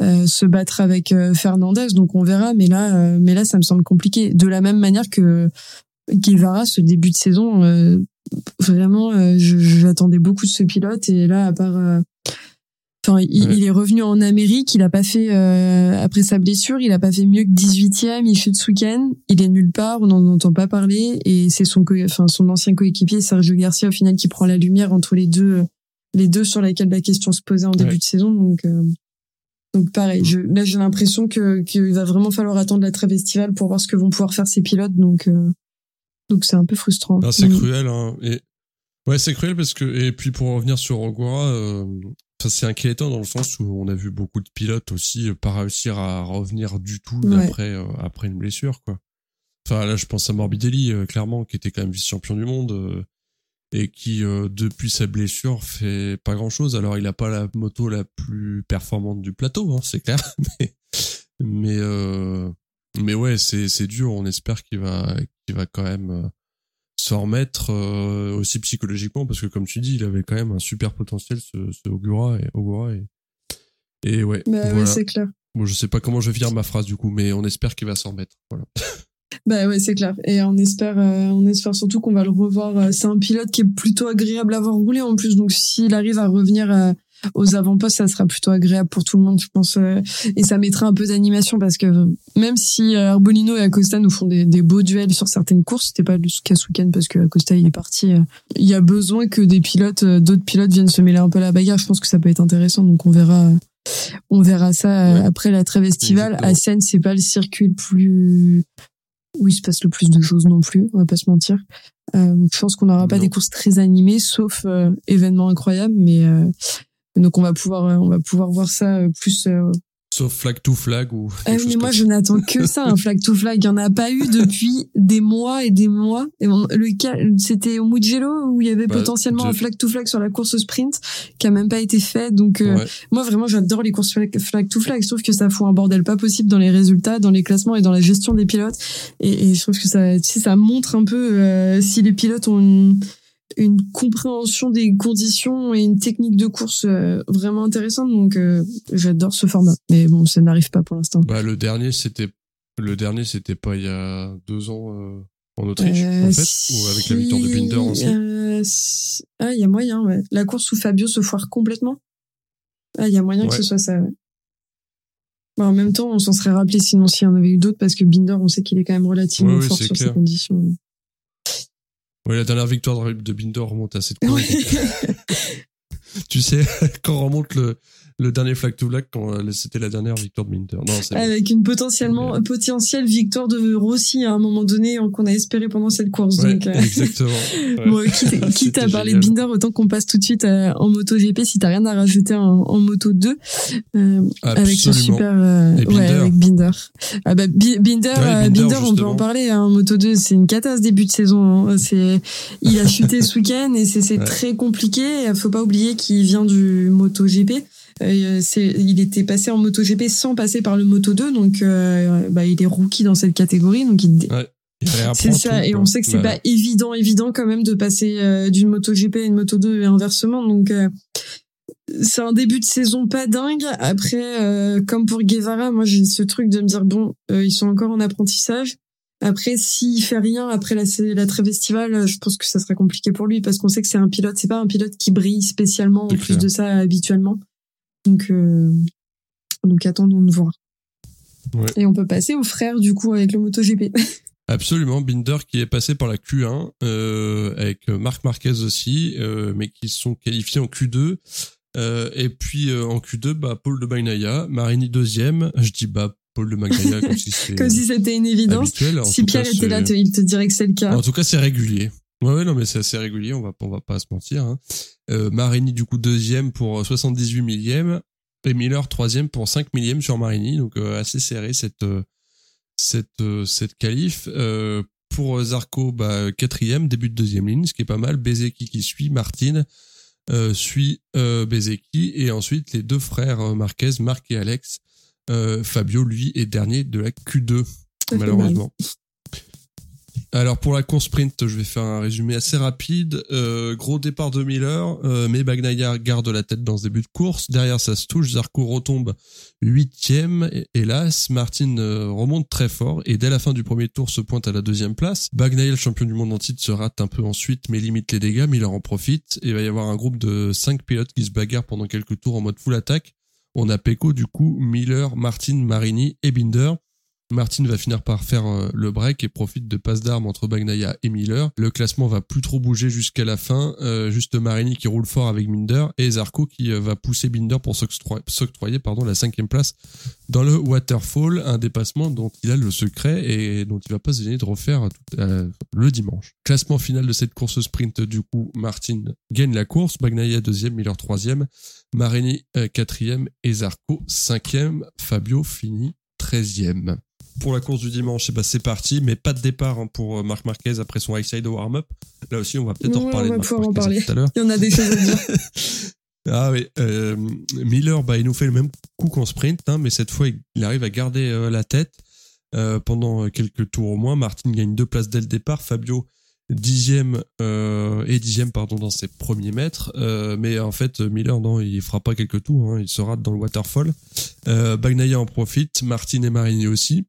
se battre avec Fernandez donc on verra mais là mais là ça me semble compliqué de la même manière que Guevara ce début de saison vraiment, euh, j'attendais beaucoup de ce pilote et là, à part, euh, Enfin, il, est revenu en Amérique, il a pas fait euh, après sa blessure, il a pas fait mieux que 18e, il chute ce week-end, il est nulle part, on n'en entend pas parler et c'est son enfin son ancien coéquipier Sergio Garcia au final qui prend la lumière entre les deux les deux sur lesquels la question se posait en début de saison. Donc euh, donc pareil, je, là j'ai l'impression que qu'il va vraiment falloir attendre la trêve estivale pour voir ce que vont pouvoir faire ces pilotes. Donc euh, donc c'est un peu frustrant. Ah, c'est cruel hein. et ouais, c'est cruel parce que et puis pour revenir sur Ogura euh, ça c'est inquiétant dans le sens où on a vu beaucoup de pilotes aussi euh, pas réussir à revenir du tout après euh, après une blessure quoi. Enfin là je pense à Morbidelli euh, clairement qui était quand même vice-champion du monde et qui depuis sa blessure fait pas grand-chose. Alors il a pas la moto la plus performante du plateau hein, c'est clair [laughs] mais mais mais ouais c'est c'est dur, on espère qu'il va qu'il va quand même s'en remettre euh, aussi psychologiquement parce que comme tu dis il avait quand même un super potentiel ce, ce Ogura et Ogura et, et ouais, bah, ouais c'est clair. Bon je sais pas comment je vais finir ma phrase du coup mais on espère qu'il va s'en remettre voilà. [laughs] Bah ouais c'est clair. Et on espère euh, on espère surtout qu'on va le revoir euh, c'est un pilote qui est plutôt agréable à voir rouler en plus. Donc s'il arrive à revenir aux avant-postes, ça sera plutôt agréable pour tout le monde, je pense. Euh, et ça mettra un peu d'animation parce que même si euh, Arbolino et Acosta nous font des, des beaux duels sur certaines courses, c'était pas le cas ce week-end parce que Acosta il est parti. Euh, il y a besoin que des pilotes, d'autres pilotes viennent se mêler un peu à la bagarre. Je pense que ça peut être intéressant, donc on verra. On verra ça après la trêve estivale. À Seine, c'est pas le circuit le plus où il se passe le plus de choses non plus, on va pas se mentir. Euh, je pense qu'on n'aura pas des courses très animées, sauf événements incroyables, mais donc on va pouvoir euh, on va pouvoir voir ça euh, plus euh, Sauf flag to flag ou. Ah mais moi je n'attends que ça, un flag to flag. Il y en a pas eu depuis [laughs] des mois et des mois. Et le cas, c'était au Mugello où il y avait bah, potentiellement un flag to flag sur la course sprint qui a même pas été fait. Donc moi vraiment j'adore les courses flag to flag. Je trouve que ça fout un bordel pas possible dans les résultats, dans les classements et dans la gestion des pilotes. Et, et je trouve que ça, tu sais, ça montre un peu si les pilotes ont une une compréhension des conditions et une technique de course euh, vraiment intéressante. Donc, euh, j'adore ce format. Mais bon, ça n'arrive pas pour l'instant. Bah, le dernier, c'était le dernier, c'était pas il y a deux ans euh, en Autriche, en fait, ou avec la victoire de Binder aussi? ah, il y a moyen. Ouais. La course où Fabio se foire complètement? Ah, il y a moyen que ce soit ça. Bah, en même temps, on s'en serait rappelé sinon s'il y en avait eu d'autres parce que Binder, on sait qu'il est quand même relativement fort sur ces conditions. Oui, la dernière victoire de Binder remonte à cette course. [laughs] tu sais, [laughs] quand on remonte le, le dernier flag to flag quand euh, c'était la dernière victoire de Minter. Non, Avec une potentiellement potentielle victoire de Rossi à un moment donné qu'on a espéré pendant cette course. donc, euh, Exactement. [laughs] bon, quitte, quitte à parler de Binder, autant qu'on passe tout de suite euh, en moto GP si t'as rien à rajouter en, en moto 2 avec ce super ouais avec Binder. Ah bah Binder, Binder, on peut en parler hein, en moto 2, c'est une catastrophe début de saison. Hein. C'est il a chuté ce week-end et c'est très compliqué. Faut pas oublier qu'il vient du moto GP. Euh, il était passé en MotoGP sans passer par le Moto 2, donc euh, bah, il est rookie dans cette catégorie, donc il, c'est ça, et on sait que c'est pas évident, évident quand même de passer euh, d'une MotoGP à une Moto 2 et inversement, donc c'est un début de saison pas dingue. Après, comme pour Guevara, moi j'ai ce truc de me dire bon, ils sont encore en apprentissage. Après, s'il fait rien après la, la trêve estivale, je pense que ça sera compliqué pour lui parce qu'on sait que c'est un pilote, c'est pas un pilote qui brille spécialement en plus de ça habituellement. Donc, euh, donc attendons de voir. Ouais. Et on peut passer aux frères du coup avec le MotoGP. [laughs] Absolument, Binder qui est passé par la Q1 euh, avec Marc Marquez aussi, euh, mais qui sont qualifiés en Q2. Euh, et puis en Q2, bah, Paul de Bagnaia, Marini deuxième. Je dis bah Paul de Bagnaia comme si [laughs] c'était comme si c'était une évidence. Si Pierre était là, il te dirait que c'est le cas. En tout cas, c'est régulier. Ouais, non, mais c'est assez régulier, on va, on va pas se mentir. Hein. Euh, Marini, du coup, deuxième pour 78 millièmes. Et Miller, troisième pour 5 millièmes sur Marini. Donc, euh, assez serré cette, euh, cette, euh, cette qualif. pour Zarco, bah, quatrième, début de deuxième ligne, ce qui est pas mal. Bezeki qui suit, Martine suit Bezeki. Et ensuite, les deux frères Marquez, Marc et Alex. Fabio, lui, est dernier de la Q2, malheureusement. Alors pour la course sprint, je vais faire un résumé assez rapide. Euh, gros départ de Miller, euh, mais Bagnaia garde la tête dans ce début de course. Derrière, ça se touche. Zarco retombe huitième. Hélas, Martin euh, remonte très fort et dès la fin du premier tour se pointe à la deuxième place. Bagnaia, le champion du monde en titre, se rate un peu ensuite, mais limite les dégâts. Miller en profite et il va y avoir un groupe de cinq pilotes qui se bagarrent pendant quelques tours en mode full attaque. On a Pecco du coup, Miller, Martin, Marini et Binder. Martin va finir par faire euh, le break et profite de passe d'armes entre Bagnaia et Miller. Le classement va plus trop bouger jusqu'à la fin. Euh, juste Marini qui roule fort avec Binder et Zarco qui euh, va pousser Binder pour s'octroyer pardon la cinquième place dans le waterfall, un dépassement dont il a le secret et dont il va pas se de refaire le dimanche. Classement final de cette course sprint du coup, Martin gagne la course, Bagnaia deuxième, Miller troisième, Marini quatrième et Zarco cinquième. Fabio finit treizième pour la course du dimanche, eh ben, c'est parti, mais pas de départ hein, pour euh, Marc Marquez après son high side warm-up. Là aussi, on va peut-être en reparler. On va pouvoir en parler. Tout à Il y en a des choses à dire. [laughs] ah oui, euh, Miller, bah, il nous fait le même coup qu'en sprint, hein, mais cette fois, il arrive à garder euh, la tête pendant quelques tours au moins. Martin gagne deux places dès le départ. Fabio dixième et dixième pardon dans ses premiers mètres mais en fait Miller non il fera pas quelques tours hein, il se rate dans le waterfall Bagnaia en profite Martin et Marini aussi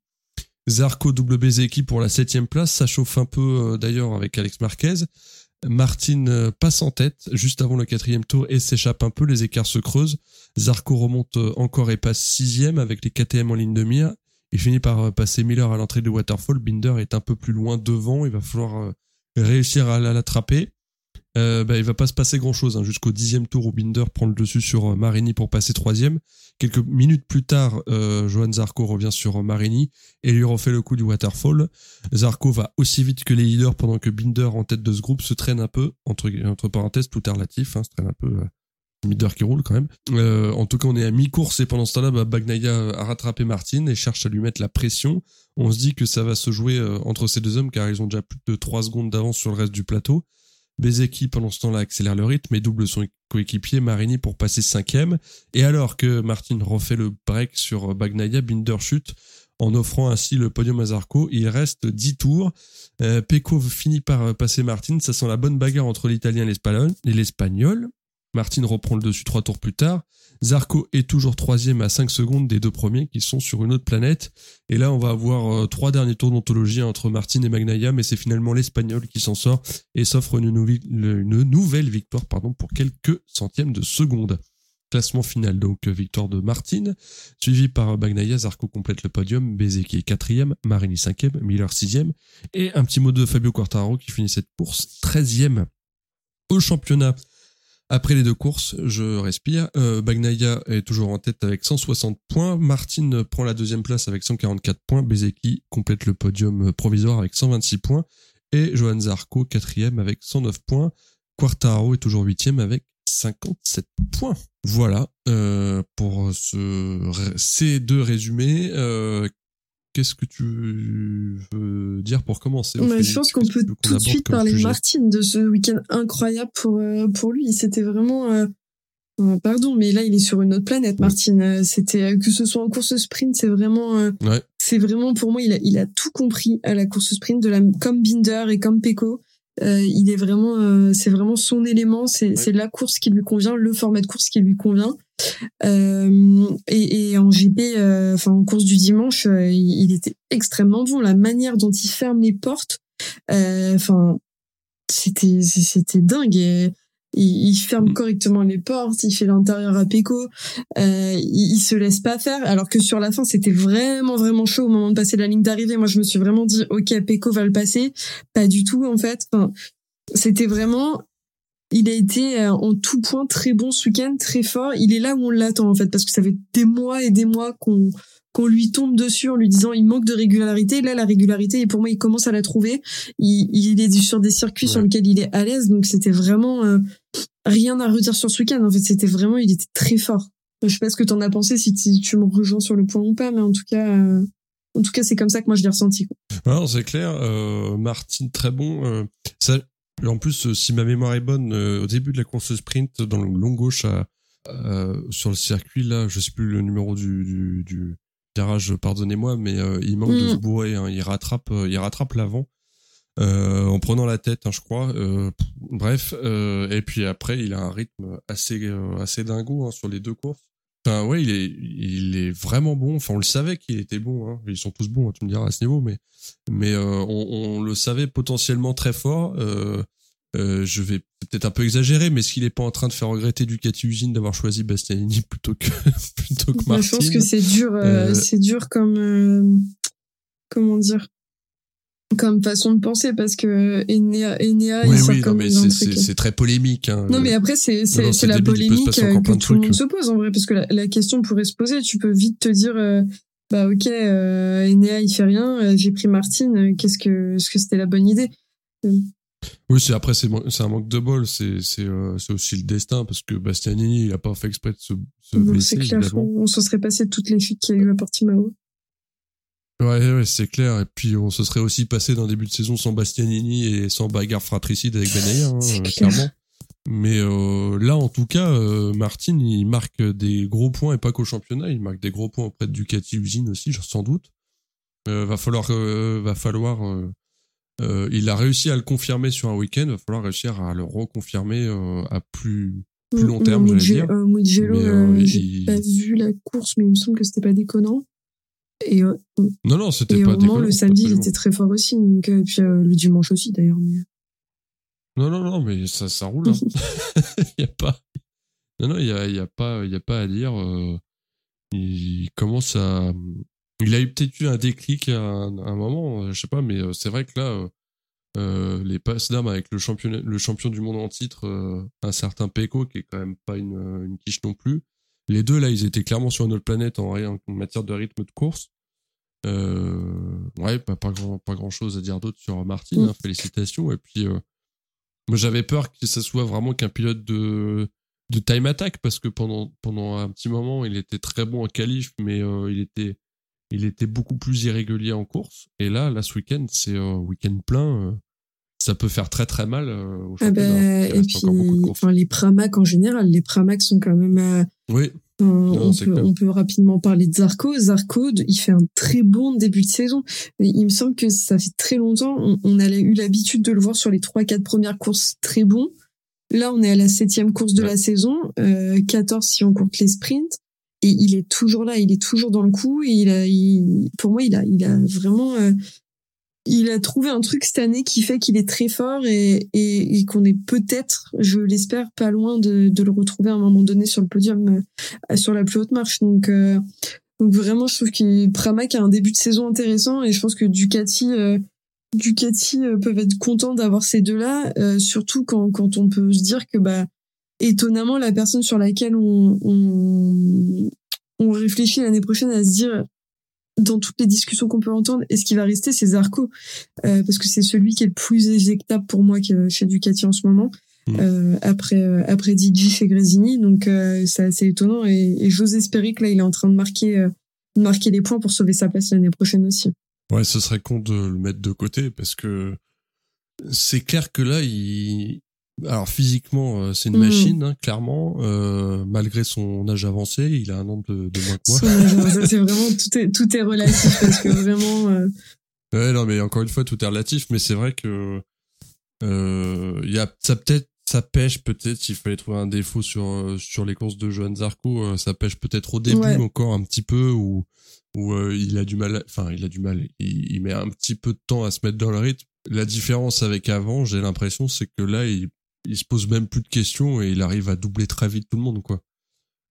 Zarco Bezeki pour la septième place. Ça chauffe un peu euh, d'ailleurs avec Alex Marquez. Martin euh, passe en tête juste avant le quatrième tour et s'échappe un peu. Les écarts se creusent. Zarco remonte euh, encore et passe sixième avec les KTM en ligne de mire. Il finit par passer Miller à l'entrée du waterfall. Binder est un peu plus loin devant. Il va falloir réussir à l'attraper euh, bah, il va pas se passer grand chose hein, jusqu'au dixième tour où Binder prend le dessus sur euh, Marini pour passer troisième. Quelques minutes plus tard, euh, Johan Zarco revient sur euh, Marini et lui refait le coup du waterfall. Zarco va aussi vite que les leaders pendant que Binder en tête de ce groupe se traîne un peu entre parenthèses tout est relatif, hein, se traîne un peu. Binder qui roule quand même. en tout cas, on est à mi-course et pendant ce temps-là, bah, Bagnaia a rattrapé Martin et cherche à lui mettre la pression. On se dit que ça va se jouer entre ces deux hommes car ils ont déjà plus de 3 secondes d'avance sur le reste du plateau. Bezeki, pendant ce temps-là, accélère le rythme et double son coéquipier Marini pour passer cinquième. Et alors que Martin refait le break sur Bagnaia, Binder chute en offrant ainsi le podium à Zarco. Il reste 10 tours. Euh, finit par passer Martin. Ça sent la bonne bagarre entre l'Italien et l'Espagnol. Martin reprend le dessus trois tours plus tard. Zarco est toujours troisième à 5 secondes des deux premiers qui sont sur une autre planète. Et là, on va avoir euh, trois derniers tours d'ontologie entre Martin et Magnaya, mais c'est finalement l'Espagnol qui s'en sort et s'offre une, nouvelle victoire pour quelques centièmes de seconde. Classement final, donc victoire de Martin, suivi par Bagnaia, Zarco complète le podium, Bezeki est quatrième, Marini cinquième, Miller sixième, et un petit mot de Fabio Quartararo qui finit cette course treizième. Au championnat, après les deux courses, je respire. Euh, Bagnaia est toujours en tête avec 160 points. Martin prend la deuxième place avec 144 points. Bezeki complète le podium provisoire avec 126 points. Et Johan Zarco, quatrième avec 109 points. Quartaro est toujours huitième avec 57 points. Voilà euh, pour ce, ces deux résumés. Euh, Qu'est-ce que tu veux dire pour commencer Je pense qu'on peut tout de suite parler de Martine, de ce week-end incroyable pour, euh, pour lui. C'était vraiment... Euh, euh, pardon, mais là, il est sur une autre planète, Martine. C'était que ce soit en course sprint, c'est vraiment, c'est vraiment pour moi, il a, il a tout compris à la course sprint, de la comme Binder et comme Pecco. il est vraiment, c'est vraiment son élément. C'est c'est la course qui lui convient, le format de course qui lui convient. Euh, et, et, en GP, euh, enfin en course du dimanche, euh, il, était extrêmement bon. La manière dont il ferme les portes, enfin c'était c'était dingue. Et, il, ferme mm. correctement les portes, il fait l'intérieur à Péco, euh, il, il, se laisse pas faire. Alors que sur la fin, c'était vraiment vraiment chaud au moment de passer la ligne d'arrivée. Moi, je me suis vraiment dit, ok, Péco va le passer. Pas du tout en fait. Enfin, c'était vraiment il a été euh, en tout point très bon ce week-end, très fort. Il est là où on l'attend en fait, parce que ça fait des mois et des mois qu'on qu'on lui tombe dessus en lui disant il manque de régularité. Là, la régularité, et pour moi, il commence à la trouver. Il, il est sur des circuits sur lesquels il est à l'aise, donc c'était vraiment euh, rien à redire sur ce week-end. En fait, c'était vraiment, il était très fort. Je sais pas ce que t'en as pensé, si tu, me rejoins sur le point ou pas, mais en tout cas, euh, en tout cas, c'est comme ça que moi je l'ai ressenti. Alors c'est clair, euh, Martin très bon. Euh, ça, en plus, euh, si ma mémoire est bonne, au début de la course sprint, dans le long gauche, sur le circuit, là, je sais plus le numéro du, du, du garage, pardonnez-moi, mais il manque de se mm. bourrer. Hein. il rattrape, il rattrape l'avant. En prenant la tête, hein, je crois. bref, et puis après, il a un rythme assez assez dingo hein, sur les deux courses. Enfin, ouais, il est, il est vraiment bon. Enfin, on le savait qu'il était bon. Hein. Ils sont tous bons, tu me diras à ce niveau, mais, mais on, on, le savait potentiellement très fort. Euh, euh, je vais peut-être un peu exagérer, mais est-ce qu'il est pas en train de faire regretter Ducati Usine d'avoir choisi Bastianini [laughs] plutôt que plutôt que Martin Je pense que c'est dur, euh, euh, c'est dur comme comment dire, comme façon de penser parce que Enea, Enea oui, oui, non, mais c'est très polémique. Hein. Non, mais après c'est c'est la polémique que tout le monde se pose en vrai parce que la, la, question pourrait se poser. Tu peux vite te dire. bah ok, Enea il fait rien, j'ai pris Martine, qu'est-ce que, est-ce que c'était la bonne idée? Oui, c'est après c'est un manque de bol, c'est c'est euh, aussi le destin parce que Bastianini il a pas fait exprès de se, se blesser. C'est clair, on, se serait passé toutes les fuites qu'il a eu à Portimao. Ouais, ouais, c'est clair. Et puis on se serait aussi passé d'un début de saison sans Bastianini et sans bagarre fratricide avec Benayer, hein, clairement. Mais euh, là, en tout cas, euh, Martin, il marque des gros points et pas qu'au championnat, il marque des gros points auprès de Ducati Usine aussi, sans doute. Euh, va falloir, euh, va falloir euh, il a réussi à le confirmer sur un week-end. Il va falloir réussir à le reconfirmer euh, à plus plus long terme, j'allais dire. Euh, Mugello, euh, j'ai pas vu la course, mais il me semble que c'était pas déconnant. Et non, non, c'était pas déconnant. le samedi, il était très fort aussi. Donc, et puis le dimanche aussi, d'ailleurs. Mais... Non, non, non, mais ça, ça roule. Hein. il [laughs] [laughs] y a pas. Non, non, il a, y a pas, il y a pas à dire. il commence à, il a eu peut-être eu un déclic à un, moment, euh, je sais pas, mais euh, c'est vrai que là, euh, euh les passes d'âme avec le champion, le champion du monde en titre, un certain Peko, qui est quand même pas une, une quiche non plus. Les deux là, ils étaient clairement sur une autre planète en, en matière de rythme de course. Euh, ouais, pas, pas grand, pas grand chose à dire d'autre sur Martin. Hein, félicitations. Et puis, moi, j'avais peur que ça soit vraiment qu'un pilote de de time attack parce que pendant pendant un petit moment, il était très bon en qualif, mais il était il était beaucoup plus irrégulier en course. Et là, là, ce week-end, c'est un week-end plein. Euh, ça peut faire très très mal euh, au ah bah, et puis, enfin, les Pramac en général, les Pramac sont quand même. Euh, on, peut, on, peut, rapidement parler de Zarco. Zarco, il fait un très bon début de saison. Il me semble que ça fait très longtemps. On, on a eu l'habitude de le voir sur les trois, quatre premières courses très bon. Là, on est à la septième course de la saison, euh, 14 si on compte les sprints et il est toujours là, il est toujours dans le coup et il a, pour moi, il a, il a vraiment, euh, il a trouvé un truc cette année qui fait qu'il est très fort et, et, qu'on est peut-être, je l'espère, pas loin de, de, le retrouver à un moment donné sur le podium, euh, sur la plus haute marche. Donc, euh, donc vraiment, je trouve que Pramac a un début de saison intéressant et je pense que Ducati, Ducati peuvent être contents d'avoir ces deux-là, surtout quand, quand on peut se dire que bah étonnamment, la personne sur laquelle on, on, on réfléchit l'année prochaine à se dire, dans toutes les discussions qu'on peut entendre, est-ce qu'il va rester, c'est Zarco, euh, parce que c'est celui qui est le plus éjectable pour moi chez Ducati en ce moment. Mmh. Euh, après euh, après DJ chez Grésini donc euh, c'est assez étonnant et, et j'ose espérer que là il est en train de marquer de marquer les points pour sauver sa place l'année prochaine aussi ouais ce serait con de le mettre de côté parce que c'est clair que là il alors physiquement, euh, c'est une mm. machine, hein, clairement. Euh, malgré son âge avancé, il a un an de, de moins que moi. c'est vraiment tout est tout est relatif parce que vraiment. Euh... Ouais, non, mais encore une fois, tout est relatif. Mais c'est vrai que euh, il y a ça peut-être ça pêche peut-être s'il fallait trouver un défaut sur euh, sur les courses de Johan Zarco, ça pêche peut-être au début encore un petit peu où où il a du mal. Enfin, il a du mal. Il, il met un petit peu de temps à se mettre dans le rythme. La différence avec avant, j'ai l'impression, c'est que là, il il se pose même plus de questions et il arrive à doubler très vite tout le monde quoi.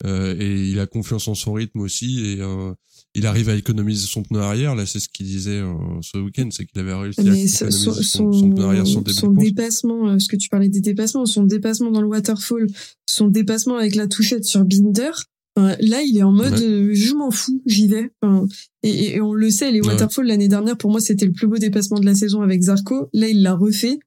Euh, et il a confiance en son rythme aussi et euh, il arrive à économiser son pneu arrière. Là, c'est ce qu'il disait euh, ce week-end, c'est qu'il avait réussi à économiser son, son, pneu arrière sur son dépassement, euh, ce que tu parlais des dépassements, son dépassement dans le waterfall, son dépassement avec la touchette sur Binder. là, il est en mode je m'en fous, j'y vais. et, et, on le sait, les waterfalls l'année dernière, pour moi, c'était le plus beau dépassement de la saison avec Zarco. Là, il l'a refait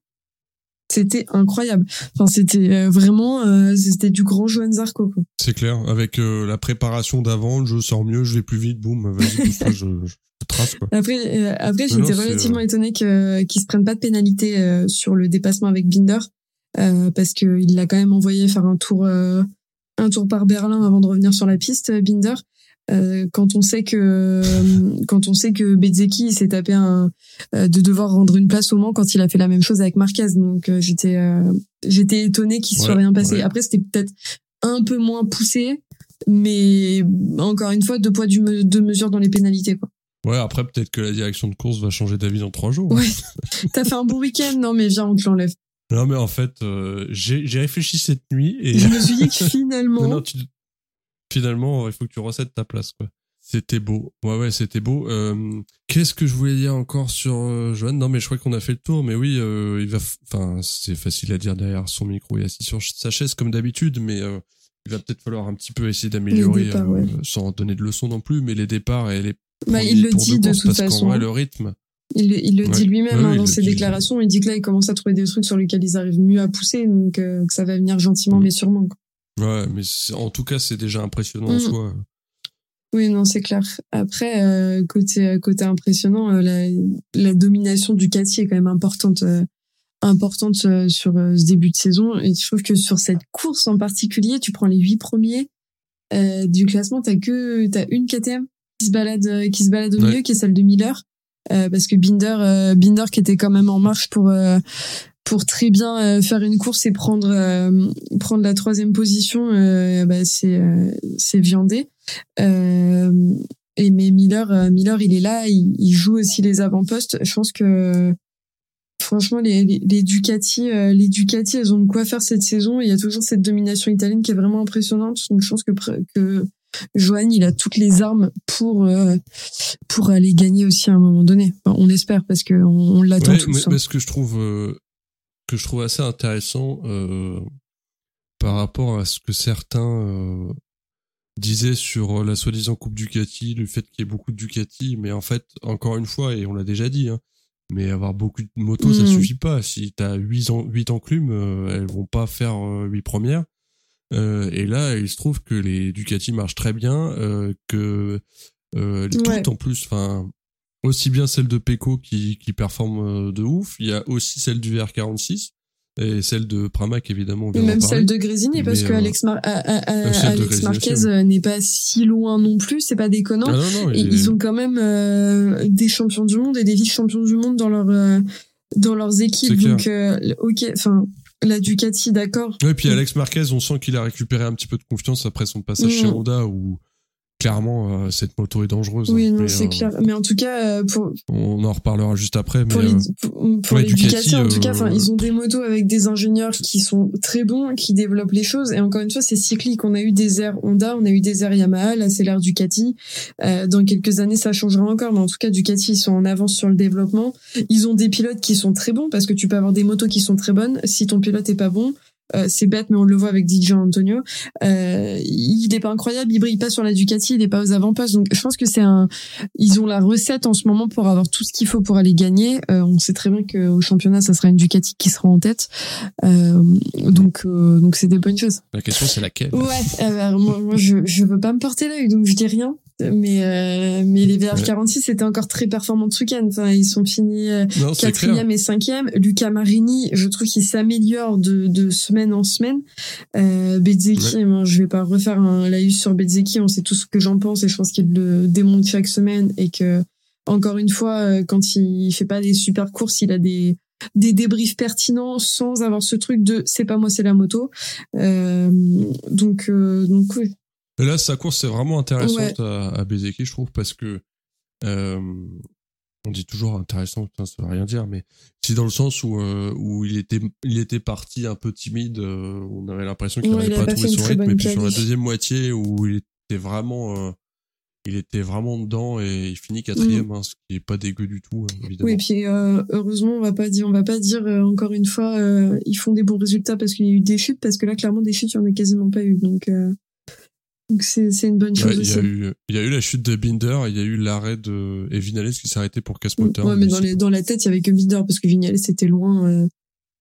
c'était incroyable. Enfin, c'était euh, vraiment, euh, c'était du grand Johan Zarco. C'est clair. Avec euh, la préparation d'avant, je sors mieux, je vais plus vite, boum, vas-y, je, je, trace quoi. Après, après, j'étais relativement étonné que qu'ils se prennent pas de pénalité sur le dépassement avec Binder, parce que il l'a quand même envoyé faire un tour, un tour par Berlin avant de revenir sur la piste, Binder. Euh, quand on sait que quand on sait que Bezeki s'est tapé un euh, de devoir rendre une place au Mans quand il a fait la même chose avec Marquez donc euh, j'étais j'étais étonné qu'il soit rien passé après c'était peut-être un peu moins poussé mais encore une fois deux poids deux mesures dans les pénalités quoi Ouais, après, peut-être que la direction de course va changer d'avis dans trois jours. Ouais. [laughs] T'as fait un bon week-end? Non, mais viens, on te l'enlève. Non, mais en fait, euh, j'ai réfléchi cette nuit et. Je me suis dit que [laughs] finalement. non, tu... Finalement, il faut que tu recèdes ta place, quoi. C'était beau. Ouais, ouais, c'était beau. Euh, Qu'est-ce que je voulais dire encore sur euh, Joanne Non, mais je crois qu'on a fait le tour. Mais oui, euh, il va. Enfin, c'est facile à dire derrière son micro et assis sur sa chaise comme d'habitude, mais euh, il va peut-être falloir un petit peu essayer d'améliorer, euh, sans donner de leçons non plus. Mais les départs et les bah, il le dit de, toute façon. le rythme. Il, il le dit lui-même hein, dans ses déclarations. Il dit que là, il commence à trouver des trucs sur lesquels ils arrivent mieux à pousser, donc que ça va venir gentiment, mm. mais sûrement. Quoi. Ouais, mais en tout cas, c'est déjà impressionnant en mm. soi. Oui, non, c'est clair. Après, euh, côté côté impressionnant, euh, la, la, domination du Cathy est quand même importante, importante sur ce début de saison. Et je trouve que sur cette course en particulier, tu prends les huit premiers du classement, t'as que t'as une KTM qui se balade euh, qui se balade au milieu qui est celle de Miller euh, parce que Binder euh, Binder qui était quand même en marche pour pour très bien faire une course et prendre prendre la troisième position bah, c'est c'est viandé et mais Miller Miller il est là il, il joue aussi les avant-postes je pense que franchement les les, les Ducati les Ducati elles ont de quoi faire cette saison il y a toujours cette domination italienne qui est vraiment impressionnante donc je pense que que Joanne, il a toutes les armes pour euh, pour aller gagner aussi à un moment donné. on espère parce que on, l'attend tous. Mais, mais, ce que je trouve euh, que je trouve assez intéressant euh, par rapport à ce que certains disaient sur la soi-disant coupe Ducati, le fait qu'il y ait beaucoup de Ducati, mais en fait, encore une fois, et on l'a déjà dit, hein, mais avoir beaucoup de motos, ça mm. suffit pas. Si t'as huit en, huit enclumes, elles vont pas faire huit premières. Euh, et là, il se trouve que les Ducati marchent très bien, euh, que euh, toutes en plus, enfin aussi bien celle de Pecco qui, qui performe de ouf, il y a aussi celle du VR46 et celle de Pramac évidemment. Et même celle de Grésini parce que Alex, Alex Marquez n'est pas si loin non plus, c'est pas déconnant. Ah et ils ont quand même des champions du monde et des vice champions du monde dans leur dans leurs équipes. Donc ok, enfin la Ducati, d'accord. Et puis Alex Marquez, on sent qu'il a récupéré un petit peu de confiance après son passage chez mm. Honda où clairement euh, cette moto est dangereuse. Oui, hein, c'est euh, clair. Mais en tout cas, euh, pour on en reparlera juste après. Pour les, pour, les Ducati, en tout cas, ils ont des motos avec des ingénieurs qui sont très bons, qui développent les choses. Et encore une fois, c'est cyclique. On a eu des airs Honda, on a eu des airs Yamaha, là c'est l'air Ducati. dans quelques années, ça changera encore, mais en tout cas, Ducati ils sont en avance sur le développement. Ils ont des pilotes qui sont très bons parce que tu peux avoir des motos qui sont très bonnes. Si ton pilote est pas bon, euh, c'est bête, mais on le voit avec DJ Antonio. Euh, il est pas incroyable, il brille pas sur la Ducati, il est pas aux avant-postes. Donc, je pense que c'est un. Ils ont la recette en ce moment pour avoir tout ce qu'il faut pour aller gagner. Euh, on sait très bien qu'au championnat, ça sera une Ducati qui sera en tête. Euh, donc, donc c'est des bonnes choses. La question, c'est laquelle? Ouais. moi, moi, je je veux pas me porter l'œil, donc je dis rien mais euh, mais les VR46 c'était encore très performant ce week-end. Ils sont finis euh, quatrième et cinquième. Lucas Marini, je trouve qu'il s'améliore de, de semaine en semaine. Euh, Bezeki, je vais pas refaire un laïus sur Bezeki, on sait tout ce que j'en pense et je pense qu'il le démonte chaque semaine et que encore une fois, euh, quand il fait pas des super courses, il a des des débriefs pertinents sans avoir ce truc de c'est pas moi c'est la moto euh, donc donc oui là, sa course c'est vraiment intéressante à, à Bezeki, je trouve, parce que euh, on dit toujours intéressant, putain, ça veut rien dire, mais c'est dans le sens où euh, où il était il était parti un peu timide, euh, on avait l'impression qu'il n'avait pas, trouvé son rythme, et puis sur la deuxième moitié où il était vraiment euh, il était vraiment dedans et il finit quatrième, mm. hein, ce qui est pas dégueu du tout, hein, évidemment. Oui, et puis heureusement, on va pas dire, on va pas dire encore une fois, ils font des bons résultats parce qu'il y a eu des chutes, parce que là, clairement, des chutes, il y en a quasiment pas eu. Donc, donc c'est une bonne chose aussi. Il y, a eu la chute de Binder, il y a eu l'arrêt de et Vinales qui s'est arrêté pour casse moteur. Ouais, mais, dans, les, dans la tête, il y avait que Binder parce que Vinales c'était loin. Euh.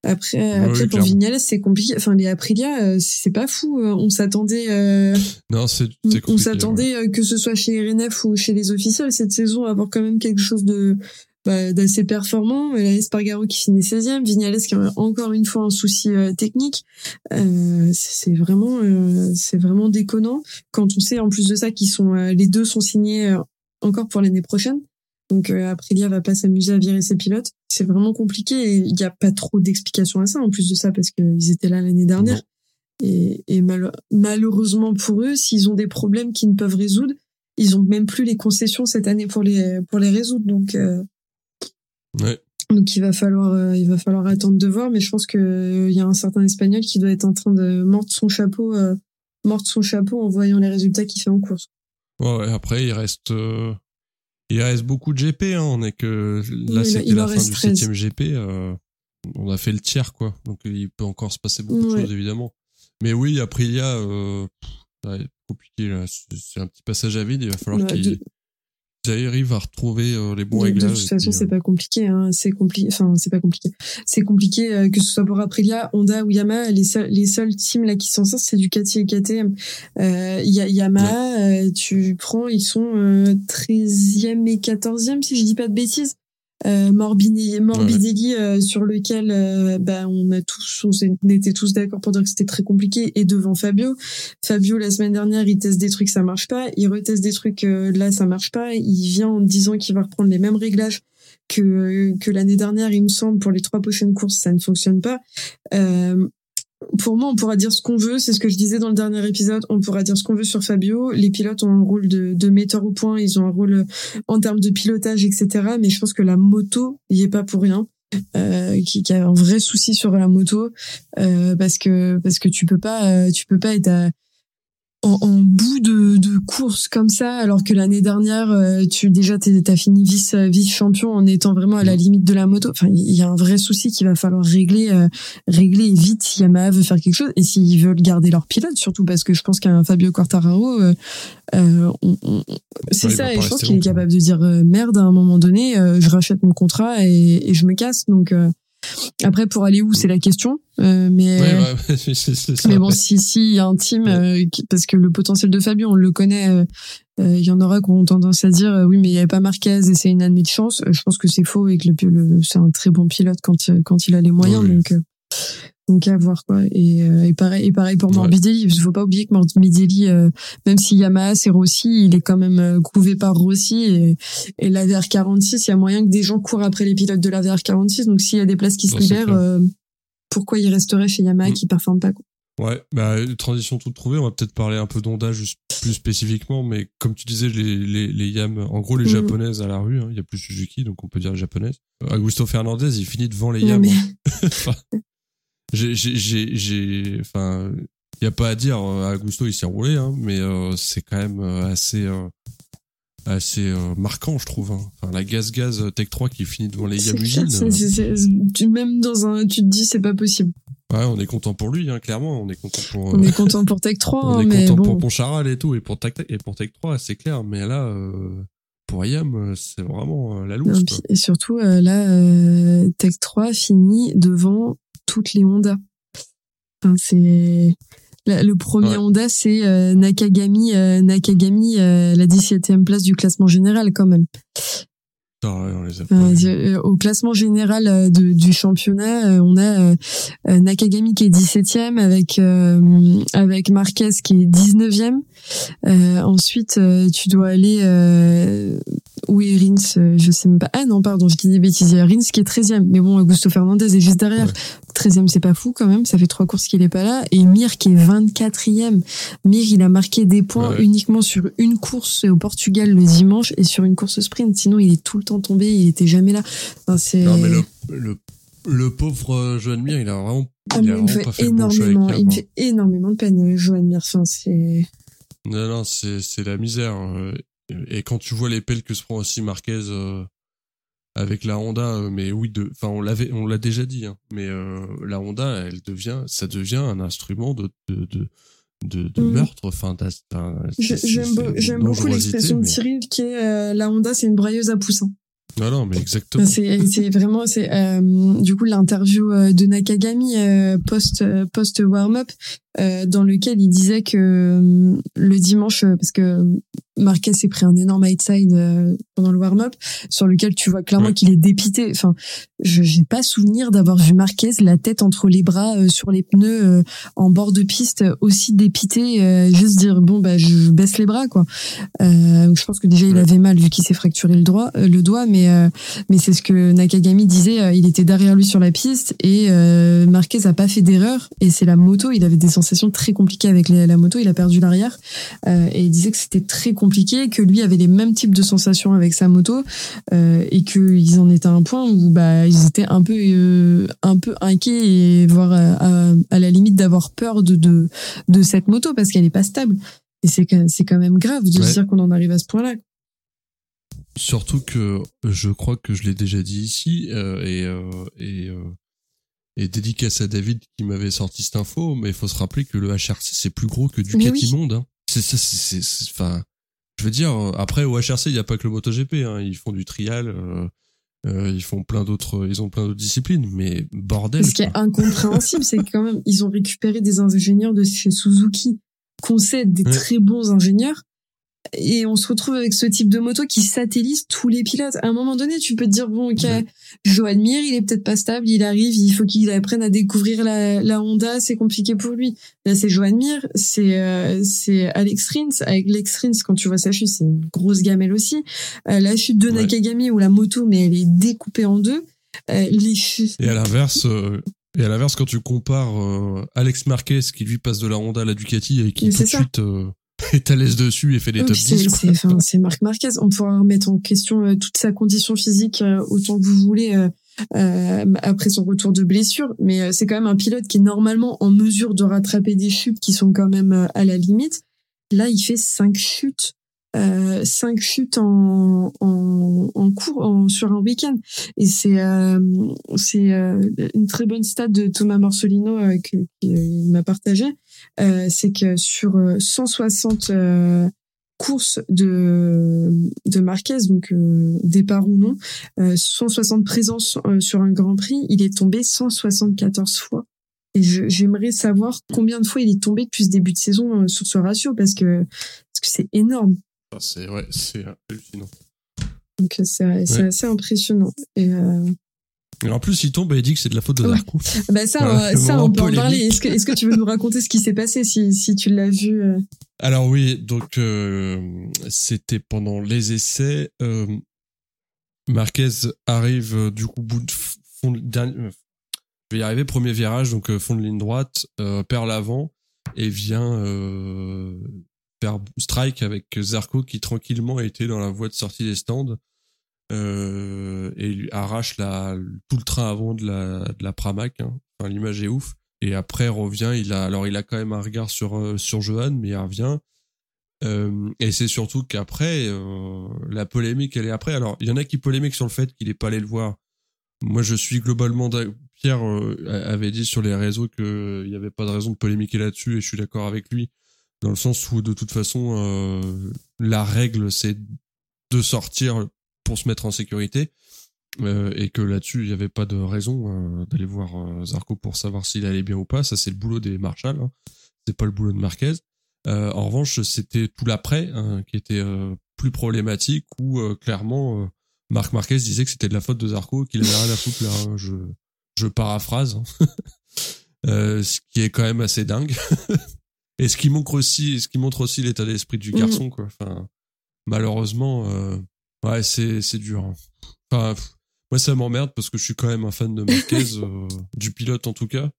Après, après pour Vinales, c'est compliqué. Enfin, les Aprilia, euh, c'est pas fou. Euh, on s'attendait. non, c'est On s'attendait que ce soit chez RNF ou chez les officiels cette saison à avoir quand même quelque chose de bah, d'assez performant. Là, Espargaro qui finit 16e, Vignales qui a encore une fois un souci euh, technique. Euh, c'est vraiment, euh, c'est vraiment déconnant quand on sait en plus de ça qu'ils sont, les deux sont signés encore pour l'année prochaine. Donc Aprilia va pas s'amuser à virer ses pilotes. C'est vraiment compliqué et il n'y a pas trop d'explications à ça en plus de ça parce qu'ils étaient là l'année dernière. Et, et malheureusement pour eux, s'ils ont des problèmes qu'ils ne peuvent résoudre, ils ont même plus les concessions cette année pour les pour les résoudre. Donc Ouais. Donc il va falloir euh, il va falloir attendre de voir, mais je pense que euh, il y a un certain espagnol qui doit être en train de mordre son chapeau euh, mordre son chapeau en voyant les résultats qu'il fait en course. Ouais, après il reste il reste beaucoup de GP hein, on est que là c'était la fin du septième GP on a fait le tiers quoi. Donc il peut encore se passer beaucoup de choses évidemment. Mais oui, après il y a compliqué là, c'est un petit passage à vide, il va falloir qu'il arrive à retrouver euh, les bons réglages. De toute façon, c'est euh, pas compliqué. Hein. C'est compliqué. Enfin, c'est pas compliqué. C'est compliqué euh, que ce soit pour Aprilia, Honda ou Yamaha. Les seuls, les seuls teams là qui s'en sortent, c'est Ducati et KTM. Euh, Yamaha, tu prends, ils sont 13e et 14e si je dis pas de bêtises euh, Morbidelli, euh, sur lequel euh, bah, on a tous on était tous d'accord pour dire que c'était très compliqué et devant Fabio. Fabio la semaine dernière il teste des trucs ça marche pas. Il reteste des trucs euh, là ça marche pas. Il vient en disant qu'il va reprendre les mêmes réglages que que l'année dernière il me semble pour les trois prochaines courses ça ne fonctionne pas. Euh, pour moi, on pourra dire ce qu'on veut. C'est ce que je disais dans le dernier épisode. On pourra dire ce qu'on veut sur Fabio. Les pilotes ont un rôle de, de metteur au point. Ils ont un rôle euh, en termes de pilotage, etc. Mais je pense que la moto y est pas pour rien. Euh, qui, qui, a un vrai souci sur la moto euh, parce que parce que tu peux pas euh, tu peux pas être à, en, bout de, de, course comme ça, alors que l'année dernière, euh, tu déjà t'as fini vice vice champion en étant vraiment à la limite de la moto. Enfin, il y a un vrai souci qu'il va falloir régler euh, régler vite si Yamaha veut faire quelque chose et s'ils veulent garder leur pilote, surtout parce que je pense qu'un Fabio Quartararo, euh, c'est ça, et je pense qu'il est capable de dire merde à un moment donné, je rachète mon contrat et, et je me casse. Donc après, pour aller où, c'est la question. Euh, mais [laughs] mais bon, si si y a un team, euh, parce que le potentiel de Fabio, on le connaît. Euh, il y en aura qui ont tendance à dire oui, mais il n'y avait pas Marquez et c'est une année de chance. Je pense que c'est faux et que le, c'est un très bon pilote quand quand il a les moyens. Donc donc à voir quoi. Et, euh, et pareil, et pareil pour Morbidelli. Il faut pas oublier que Morbidelli, euh, même si Yamaha c'est Rossi, il est quand même euh, couvé par Rossi et, et la VR46. Il y a moyen que des gens courent après les pilotes de la VR46. Donc s'il y a des places qui se libèrent, pourquoi il resterait chez Yamaha mm. qui performe pas quoi? Ouais, bah transition toute trouvée. On va peut-être parler un peu d'Honda juste plus spécifiquement, mais comme tu disais, les les, les Yam, en gros les mm. japonaises à la rue. Hein. Il y a plus Suzuki, donc on peut dire japonaises. Augusto Fernandez, il finit devant les Yam. Hein. [laughs] j'ai, j'ai, j'ai, enfin, il y a pas à dire. Euh, Augusto, il s'est roulé, hein, mais euh, c'est quand même euh, assez, assez marquant, je trouve. Hein. Enfin, la gaz gaz Tech 3 qui finit devant les Yamugines. Tu même dans un, tu te dis, c'est pas possible. Ouais, on est content pour lui, hein, clairement. On est content pour. On est content pour Tech 3. [laughs] on est mais content pour Poncharal et tout, et pour Tech et pour Tech 3, c'est clair. Mais là, pour Yam, c'est vraiment la louche. Et surtout, là, Tech 3 finit devant toutes les Honda. c'est le premier Honda, c'est euh, Nakagami, euh, Nakagami, euh, la 17e place du classement général quand même. au classement général du championnat, on a Nakagami qui est 17e avec avec Marquez qui est 19e. Ensuite, tu dois aller oui, Rins, euh, je sais même pas. Ah non, pardon, je dis des bêtises. Il y a Rins qui est 13e. Mais bon, Augusto Fernandez est juste derrière. 13e, c'est pas fou quand même. Ça fait trois courses qu'il est pas là. Et Mir qui est 24e. Mir, il a marqué des points uniquement sur une course au Portugal le dimanche et sur une course sprint. Sinon, il est tout le temps tombé. Il était jamais là. c'est... Non, mais le, le, pauvre euh, Joan Mir, il a vraiment, ah, il, a me fait énormément, il me fait énormément de peine, euh, Joan Mir. Enfin, c'est... Non, non, c'est, la misère. Et quand tu vois les pelles que se prend aussi Marquez euh, avec la Honda, euh, mais oui, de, enfin on l'avait, on l'a déjà dit, hein, mais euh, la Honda, elle devient, ça devient un instrument de de de, de, de mm. meurtre. Enfin, j'aime beaucoup l'expression de Cyril qui est la Honda, c'est une brailleuse à poussins. Non, non, mais exactement. C'est vraiment c'est euh, du coup l'interview euh, de Nakagami euh, post euh, post warm up euh, dans lequel il disait que euh, le dimanche parce que Marquez s'est pris un énorme outside euh, pendant le warm up sur lequel tu vois clairement Ouais. qu'il est dépité. Enfin, je j'ai pas souvenir d'avoir vu Marquez la tête entre les bras euh, sur les pneus euh, en bord de piste aussi dépité, euh, juste dire bon bah je baisse les bras quoi. Euh, je pense que déjà il avait mal vu qu'il s'est fracturé le droit euh, le doigt, mais euh, mais c'est ce que Nakagami disait. euh, il était derrière lui sur la piste et euh, Marquez a pas fait d'erreur et c'est la moto. Il avait des sensations très compliquées avec la, la moto. Il a perdu l'arrière euh, et il disait que c'était très compliqué, que lui avait les mêmes types de sensations avec sa moto euh, et qu'ils en étaient à un point où bah ils étaient un peu euh, un peu inquiets et voire à, à, à la limite d'avoir peur de, de de cette moto parce qu'elle est pas stable. Et c'est quand même grave de Ouais. se dire qu'on en arrive à ce point-là. Surtout que je crois que je l'ai déjà dit ici euh, et euh, et euh, et dédicace à David qui m'avait sorti cette info, mais il faut se rappeler que le HRC c'est plus gros que Ducati oui. Monde. Hein. C'est ça, c'est- enfin, je veux dire euh, après au HRC il y a pas que le MotoGP, hein, ils font du trial, euh, euh, ils font plein d'autres, ils ont plein d'autres disciplines, mais bordel. Ce qui est incompréhensible, c'est quand même, ils ont récupéré des ingénieurs de chez Suzuki, qu'on sait des Ouais. très bons ingénieurs, et on se retrouve avec ce type de moto qui satellise tous les pilotes. À un moment donné, tu peux te dire, bon, ok, Ouais. Joan Mir, il est peut-être pas stable, il arrive, il faut qu'il apprenne à découvrir la, la Honda, c'est compliqué pour lui. Là, c'est Joan Mir, c'est euh, c'est Alex Rins. Avec Alex Rins, quand tu vois sa chute, c'est une grosse gamelle aussi. Euh, la chute de Ouais. Nakagami, où la moto, mais elle est découpée en deux. Euh, les chutes... Et à l'inverse, euh, et à l'inverse, quand tu compares euh, Alex Marquez qui lui passe de la Honda à la Ducati et qui tout de suite euh, est à l'aise dessus et fait des Ouais, top puis c'est 10. c'est enfin, c'est Marc Marquez. On pourra remettre en question euh, toute sa condition physique euh, autant que vous voulez euh, après son retour de blessure, mais c'est quand même un pilote qui est normalement en mesure de rattraper des chutes qui sont quand même à la limite. Là, il fait cinq chutes, cinq chutes en en, en cours en, sur un week-end, et c'est c'est une très bonne stat de Thomas Morsolino qu'il m'a partagé. Euh, c'est que sur euh, 160 euh, courses de de Marquez, donc euh, départ ou non, euh, 160 présences euh, sur un Grand Prix, il est tombé 174 fois. Et j'aimerais savoir combien de fois il est tombé depuis ce début de saison euh, sur ce ratio parce que parce que c'est énorme. Enfin, c'est ouais, c'est hallucinant. Donc euh, c'est c'est Ouais. assez impressionnant. Et euh, Et en plus, il tombe et il dit que c'est de la faute de Ouais. Zarco. bah ça, Voilà, euh, ça on peut en parler. Est-ce que est-ce que tu veux nous raconter ce qui s'est passé si si tu l'as vu euh Alors oui, donc euh, c'était pendant les essais. Marquez arrive du coup bout de f- fond de- dernier- je vais y arriver premier virage donc fond de ligne droite perd l'avant et vient faire strike avec Zarco qui tranquillement était dans la voie de sortie des stands euh, et lui arrache la tout le train avant de la de la Pramac. hein. Enfin l'image est ouf. Et après revient, il a alors il a quand même un regard sur euh, sur Johan, mais il revient. Euh, et c'est surtout qu'après euh, la polémique elle est après. Alors il y en a qui polémiquent sur le fait qu'il est pas allé le voir. Moi je suis globalement Pierre euh, avait dit sur les réseaux que il y avait pas de raison de polémiquer là-dessus et je suis d'accord avec lui dans le sens où de toute façon euh, la règle c'est de sortir pour se mettre en sécurité euh, et que là-dessus il n'y avait pas de raison euh, d'aller voir euh, Zarco pour savoir s'il allait bien ou pas. Ça c'est le boulot des Marshall, hein. c'est pas le boulot de Marquez. Euh, en revanche, c'était tout l'après hein, qui était euh, plus problématique où euh, clairement Marc Marquez disait que c'était de la faute de Zarco, qu'il avait rien à foutre là. hein. Je, je paraphrase, hein. [laughs] Euh, ce qui est quand même assez dingue. [laughs] et ce qui montre aussi, ce qui montre aussi l'état d'esprit du Mhm. garçon, quoi. Enfin, malheureusement, euh, ouais, c'est c'est dur. hein. Enfin, moi ça m'emmerde parce que je suis quand même un fan de Marquez, [laughs] euh, du pilote en tout cas.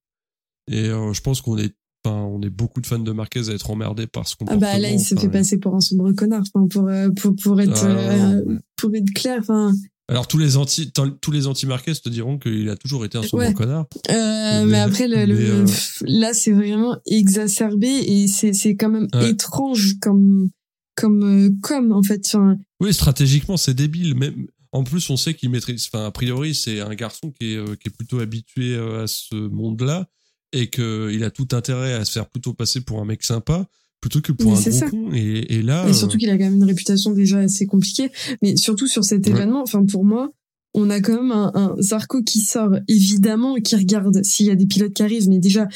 Et euh, je pense qu'on est, enfin, on est beaucoup de fans de Marquez à être emmerdés par ce Ah comportement. bah là il se Enfin, fait passer pour un sombre connard. Enfin pour euh, pour pour être Ah, ouais. pour être clair. Enfin Alors tous les anti, tous les anti Marquez te diront qu'il a toujours été un sombre Ouais. connard. Euh, mais, Mais- après, le, euh, là, c'est vraiment exacerbé et c'est c'est quand même Ouais. étrange comme comme euh, comme en fait. Enfin, Oui, stratégiquement, c'est débile. Même en plus, on sait qu'il maîtrise. Enfin, a priori, c'est un garçon qui est, euh, qui est plutôt habitué euh, à ce monde-là et que il a tout intérêt à se faire plutôt passer pour un mec sympa plutôt que pour Mais un gros ça. con. Et, et là, Et surtout euh, qu'il a quand même une réputation déjà assez compliquée. Mais surtout sur cet événement, enfin pour moi, on a quand même un, un Zarco qui sort, évidemment, qui regarde s'il y a des pilotes qui arrivent. Mais déjà,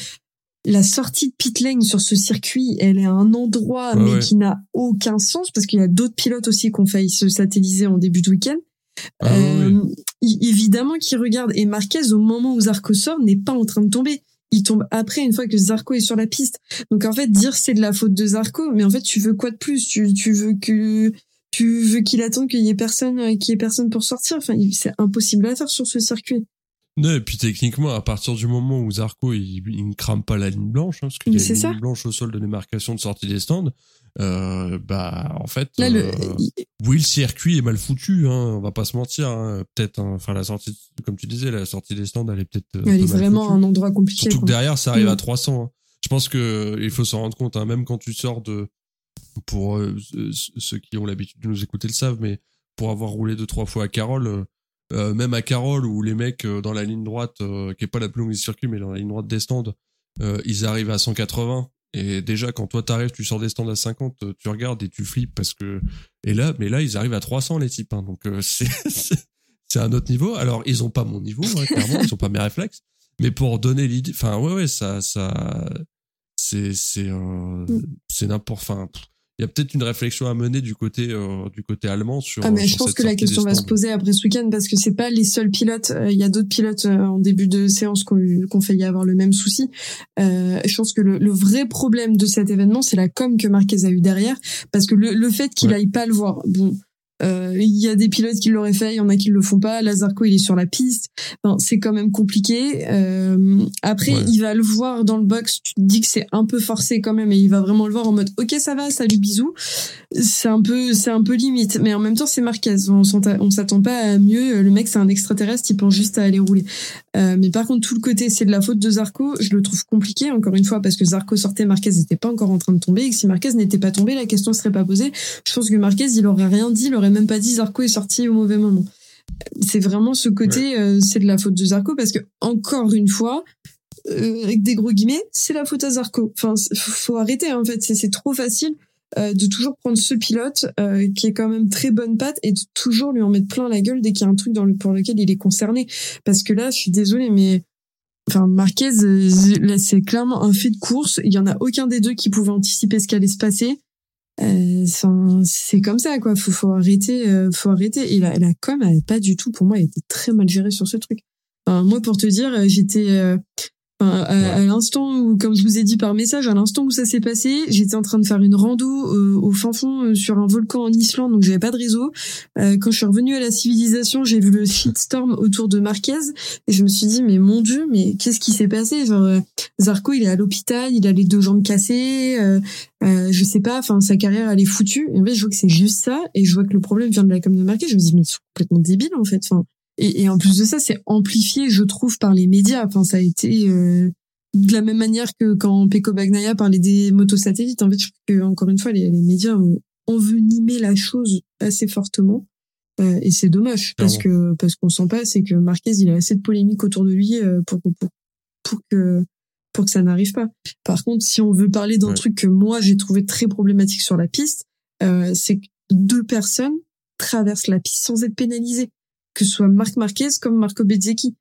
la sortie de pit lane sur ce circuit, elle est à un endroit mais ouais. qui n'a aucun sens parce qu'il y a d'autres pilotes aussi qui ont failli se satelliser en début de week-end. ah. Euh, évidemment qu'il regarde. Et Marquez, au moment où Zarco sort, n'est pas en train de tomber. Il tombe après, une fois que Zarco est sur la piste. Donc en fait, dire c'est de la faute de Zarco, mais en fait, tu veux quoi de plus? Tu, tu veux que tu veux qu'il attende qu'il y ait personne, euh, qu'il y ait personne pour sortir? Enfin, c'est impossible à faire sur ce circuit. Non, et puis techniquement, à partir du moment où Zarco il, il ne crame pas la ligne blanche, hein, parce qu'il y a une ça. ligne blanche au sol de démarcation de sortie des stands, euh, bah en fait, Là, euh, oui, le circuit est mal foutu, hein, on va pas se mentir. Hein, peut-être, enfin la sortie, comme tu disais, la sortie des stands, elle est peut-être. euh, elle est vraiment foutue. un endroit compliqué. Surtout que derrière, ça arrive Mm. à 300. hein. Je pense que il faut s'en rendre compte, même quand tu sors de, pour euh, ceux- ceux qui ont l'habitude de nous écouter le savent, mais pour avoir roulé deux trois fois à Carole, euh, même à Carole où les mecs euh, dans la ligne droite, euh, qui est pas la plus longue du circuit, mais dans la ligne droite des stands, euh, ils arrivent à 180. Et déjà, quand toi t'arrives, tu sors des stands à 50, euh, tu regardes et tu flippes parce que et là, mais là ils arrivent à 300 les types. Hein, donc euh, [laughs] c'est c'est- un autre niveau. Alors ils ont pas mon niveau, hein, clairement, ils ont pas mes réflexes. Mais pour donner l'idée, enfin ouais ouais ça ça c'est c'est euh, c'est n'importe. Enfin pff, il y a peut-être une réflexion à mener du côté euh, du côté allemand sur. Ah mais je sur pense que la question va se poser après ce week-end parce que c'est pas les seuls pilotes. Euh, Il y a d'autres pilotes euh, en début de séance qui ont, eu- qui ont failli avoir le même souci. Euh, je pense que le, le vrai problème de cet événement, c'est la com que Marquez a eu derrière parce que le, le fait qu'il Ouais. aille pas le voir, bon. Euh, Il y a des pilotes qui l'auraient fait, il y en a qui le font pas. Lazarco, il est sur la piste. Enfin, c'est quand même compliqué. Euh, après, Ouais. il va le voir dans le box. Tu te dis que c'est un peu forcé quand même, et il va vraiment le voir en mode OK, ça va, salut, bisous c'est un peu c'est un peu limite mais en même temps c'est Marquez on on s'attend pas à mieux le mec c'est un extraterrestre il pense juste à aller rouler Euh, mais par contre tout le côté c'est de la faute de Zarco je le trouve compliqué encore une fois parce que Zarco sortait Marquez n'était pas encore en train de tomber et que si Marquez n'était pas tombé la question serait pas posée je pense que Marquez il aurait rien dit il aurait même pas dit Zarco est sorti au mauvais moment c'est vraiment ce côté euh, c'est de la faute de Zarco parce que encore une fois euh, avec des gros guillemets c'est la faute à Zarco enfin faut arrêter en fait c'est trop facile euh, de toujours prendre ce pilote qui est quand même très bonne patte et de toujours lui en mettre plein la gueule dès qu'il y a un truc dans le, pour lequel il est concerné. Parce que là, je suis désolée, mais enfin Marquez, là c'est clairement un fait de course. Il y en a aucun des deux qui pouvait anticiper ce qui allait se passer. Euh, c'est comme ça quoi. Faut, faut arrêter, euh, faut arrêter. Et la, com, elle, pas du tout pour moi, elle était très mal gérée sur ce truc. Moi, pour te dire, euh, j'étais euh, Enfin, à, à l'instant où, comme je vous ai dit par message, à l'instant où ça s'est passé, j'étais en train de faire une rando euh, au fin fond euh, sur un volcan en Islande, donc j'avais pas de réseau. Euh, quand je suis revenue à la civilisation, j'ai vu le shitstorm autour de Marquez et je me suis dit mais mon dieu, mais qu'est-ce qui s'est passé? Genre euh, Zarco, il est à l'hôpital, il a les deux jambes cassées, euh, euh, je sais pas, enfin sa carrière elle est foutue. Et en fait, je vois que c'est juste ça et je vois que le problème vient de la com de Marquez. Je me dis mais ils sont complètement débiles en fait. Enfin, et, et en plus de ça, c'est amplifié, je trouve, par les médias. Enfin, ça a été euh, de la même manière que quand Peko Bagnaia parlait des motos satellites. En fait, je trouve que encore une fois, les, les médias ont envenimé la chose assez fortement. Euh, et c'est dommage parce que parce qu'on sent pas, c'est que Marquez, il a assez de polémique autour de lui euh, pour pour pour que pour que ça n'arrive pas. Par contre, si on veut parler d'un Ouais. truc que moi j'ai trouvé très problématique sur la piste, euh, c'est que deux personnes traversent la piste sans être pénalisées que ce soit Marc Marquez comme Marco Bezzecchi.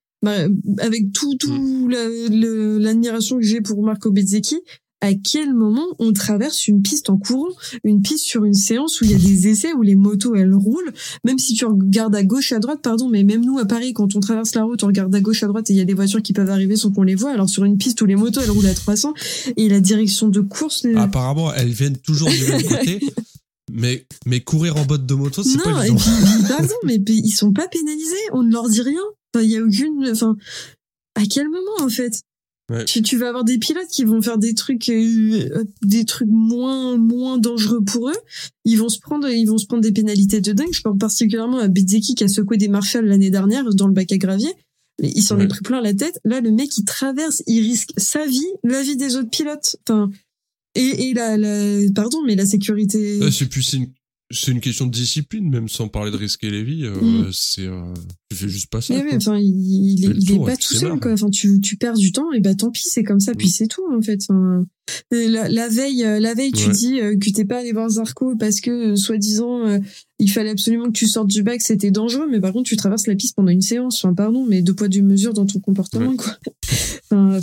Avec tout, tout la- le- l'admiration que j'ai pour Marco Bezzecchi, à quel moment on traverse une piste en courant, une piste sur une séance où il y a des essais où les motos elles roulent, même si tu regardes à gauche à droite, pardon, mais même nous à Paris quand on traverse la route, on regarde à gauche à droite et il y a des voitures qui peuvent arriver sans qu'on les voit. Alors sur une piste où les motos elles roulent à 300 et la direction de course, Apparemment, elles viennent toujours du même côté. [laughs] Mais, mais courir en botte de moto, c'est pas évident. puis, pardon, [laughs] mais puis, ils sont pas pénalisés, on ne leur dit rien. Enfin, il y a aucune, enfin, à quel moment, en fait? Ouais. Tu, tu vas avoir des pilotes qui vont faire des trucs, euh, des trucs moins, moins dangereux pour eux. Ils vont se prendre, ils vont se prendre des pénalités de dingue. Je pense particulièrement à Bezzecchi qui a secoué des Marshall l'année dernière dans le bac à gravier. Mais il s'en Ouais. est pris plein la tête. Là, le mec, il traverse, il risque sa vie, la vie des autres pilotes. Enfin, et, et la, la, pardon, mais la sécurité. Euh, c'est plus une, c'est une question de discipline, même sans parler de risquer les vies. Euh, Mm. C'est, euh, tu fais juste pas ça. Mais enfin, il, il, est, pas tout seul, marre. quoi. Enfin, tu, tu perds du temps, et bah tant pis, c'est comme ça, puis Mm. c'est tout, en fait. Enfin, la, la veille, la veille, tu Ouais. dis que t'es pas allé voir Zarco parce que, soi-disant, il fallait absolument que tu sortes du bac, c'était dangereux, mais par contre, tu traverses la piste pendant une séance. Enfin, pardon, mais deux poids, deux mesures dans ton comportement, Ouais. quoi. [laughs] Enfin.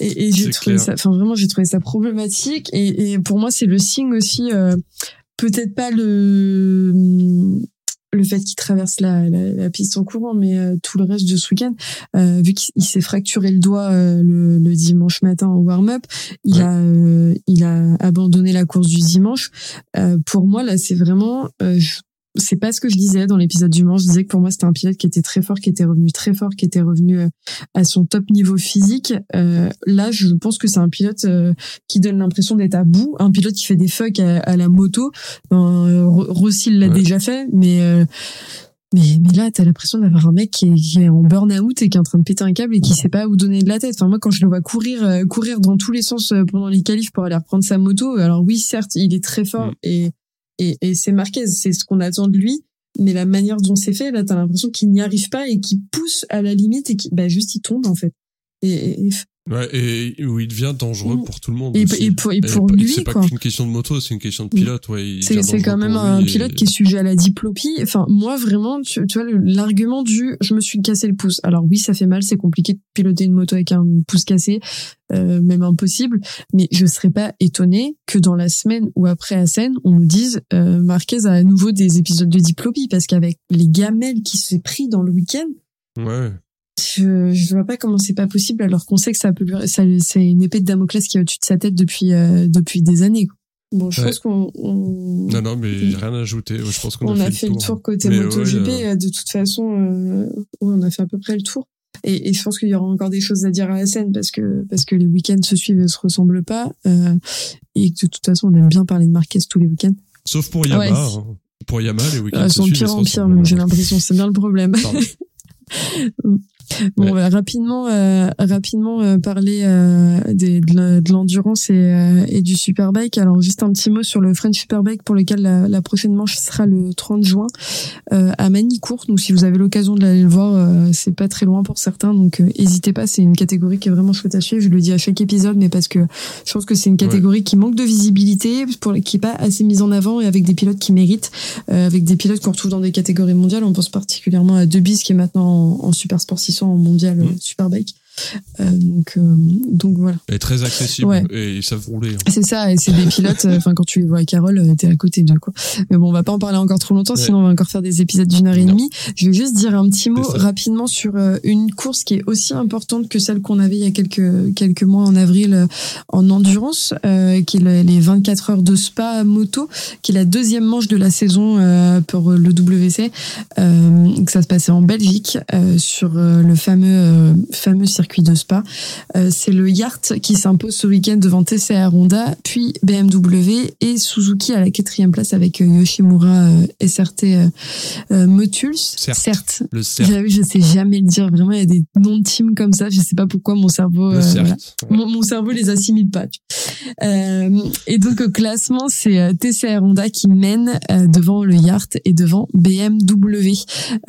Et, et j'ai trouvé clair. ça, enfin, vraiment, j'ai trouvé ça problématique. Et, et pour moi, c'est le signe aussi, euh, peut-être pas le, le fait qu'il traverse la, la, la piste en courant, mais euh, tout le reste de ce week-end, euh, vu qu'il il s'est fracturé le doigt euh, le, le dimanche matin en warm-up, il Ouais. a euh, il a abandonné la course du dimanche. Euh, pour moi, là, c'est vraiment, euh, je- c'est pas ce que je disais dans l'épisode du dimanche. Je disais que pour moi, c'était un pilote qui était très fort, qui était revenu très fort, qui était revenu euh, à son top niveau physique. Euh, là, je pense que c'est un pilote euh, qui donne l'impression d'être à bout, un pilote qui fait des fucks à, à la moto. Ben, euh, Ro- Rossi l'a Ouais. déjà fait, mais euh, mais, mais là, t'as l'impression d'avoir un mec qui est, qui est en burn-out et qui est en train de péter un câble et qui sait pas où donner de la tête. Enfin, moi, quand je le vois courir, euh, courir dans tous les sens pendant les qualifs pour aller reprendre sa moto, alors oui, certes, il est très fort Mm. et, et, et c'est Marquez, c'est ce qu'on attend de lui. Mais la manière dont c'est fait, là, t'as l'impression qu'il n'y arrive pas et qu'il pousse à la limite et qu'il, bah, juste, il tombe, en fait. Et, Ouais, et où il devient dangereux Mm. pour tout le monde. et, pour, et pour lui, c'est pas qu'une question de moto, c'est une question de pilote. Ouais, il C'est quand même un pilote qui est sujet à la diplopie. Enfin, moi, vraiment, tu, tu vois, l'argument du je me suis cassé le pouce. Alors oui, ça fait mal, c'est compliqué de piloter une moto avec un pouce cassé, euh, même impossible. Mais je serais pas étonnée que dans la semaine ou après la scène, on nous dise euh, Marquez a à nouveau des épisodes de diplopie parce qu'avec les gamelles qui s'est pris dans le week-end, Ouais. Je, je vois pas comment c'est pas possible alors qu'on sait que ça peut lui, ça, c'est une épée de Damoclès qui est au-dessus de sa tête depuis euh, depuis des années. quoi. Bon, je Ouais. pense qu'on on- Non, non, mais rien à ajouter. Je pense qu'on on a, fait, le tour côté Mais MotoGP. ouais, euh, De toute façon, euh, ouais, on a fait à peu près le tour. Et, et je pense qu'il y aura encore des choses à dire à la scène parce que parce que les week-ends se suivent et se ressemblent pas. euh, et que de toute façon, on aime bien parler de Marquez tous les week-ends. Sauf pour Yamaha. Ouais. hein. Pour Yamaha, les week-ends Euh, se sont pire en pire, j'ai l'impression. C'est bien le problème. [laughs] Bon, Ouais. on va rapidement, euh, rapidement euh, parler euh, des, de l'endurance et, euh, et du superbike. Alors, juste un petit mot sur le French Superbike pour lequel la, la prochaine manche sera le 30 juin euh, à Manicourt. Donc, si vous avez l'occasion de l'aller le voir, euh, c'est pas très loin pour certains. Donc, euh, n'hésitez pas. C'est une catégorie qui est vraiment chouette à suivre. Je le dis à chaque épisode, mais parce que je pense que c'est une catégorie qui manque de visibilité, pour, qui est pas assez mise en avant et avec des pilotes qui méritent, euh, avec des pilotes qu'on retrouve dans des catégories mondiales. On pense particulièrement à Debis qui est maintenant en, en Super Sport 600 en mondial euh, Mm. Superbike. Euh, donc, euh, donc voilà. Et très accessible. Ouais. Et ils savent rouler. hein. C'est ça, et c'est des pilotes, euh, enfin quand tu les vois à Carole, t'es à côté d'eux quoi. Mais bon, on va pas en parler encore trop longtemps, Ouais. sinon on va encore faire des épisodes d'une heure et demie. Je vais juste dire un petit mot rapidement sur une course qui est aussi importante que celle qu'on avait il y a quelques quelques mois en avril en endurance, euh, qui est le- les 24 heures de Spa moto, qui est la deuxième manche de la saison euh, pour le WC. Euh, que ça se passait en Belgique sur le fameux fameux circuit de Spa. Euh, c'est le Yacht qui s'impose ce week-end devant TCR Honda, puis BMW et Suzuki à la quatrième place avec euh, Yoshimura euh, SRT euh, Motuls. Certes. Le cerf. J'avoue, je sais jamais le dire. Vraiment, il y a des noms de teams comme ça. Je sais pas pourquoi mon cerveau. Le voilà. Mon, mon cerveau les assimile pas. tu et donc au classement, c'est euh, TCR Honda qui mène euh, devant le Yacht et devant BMW.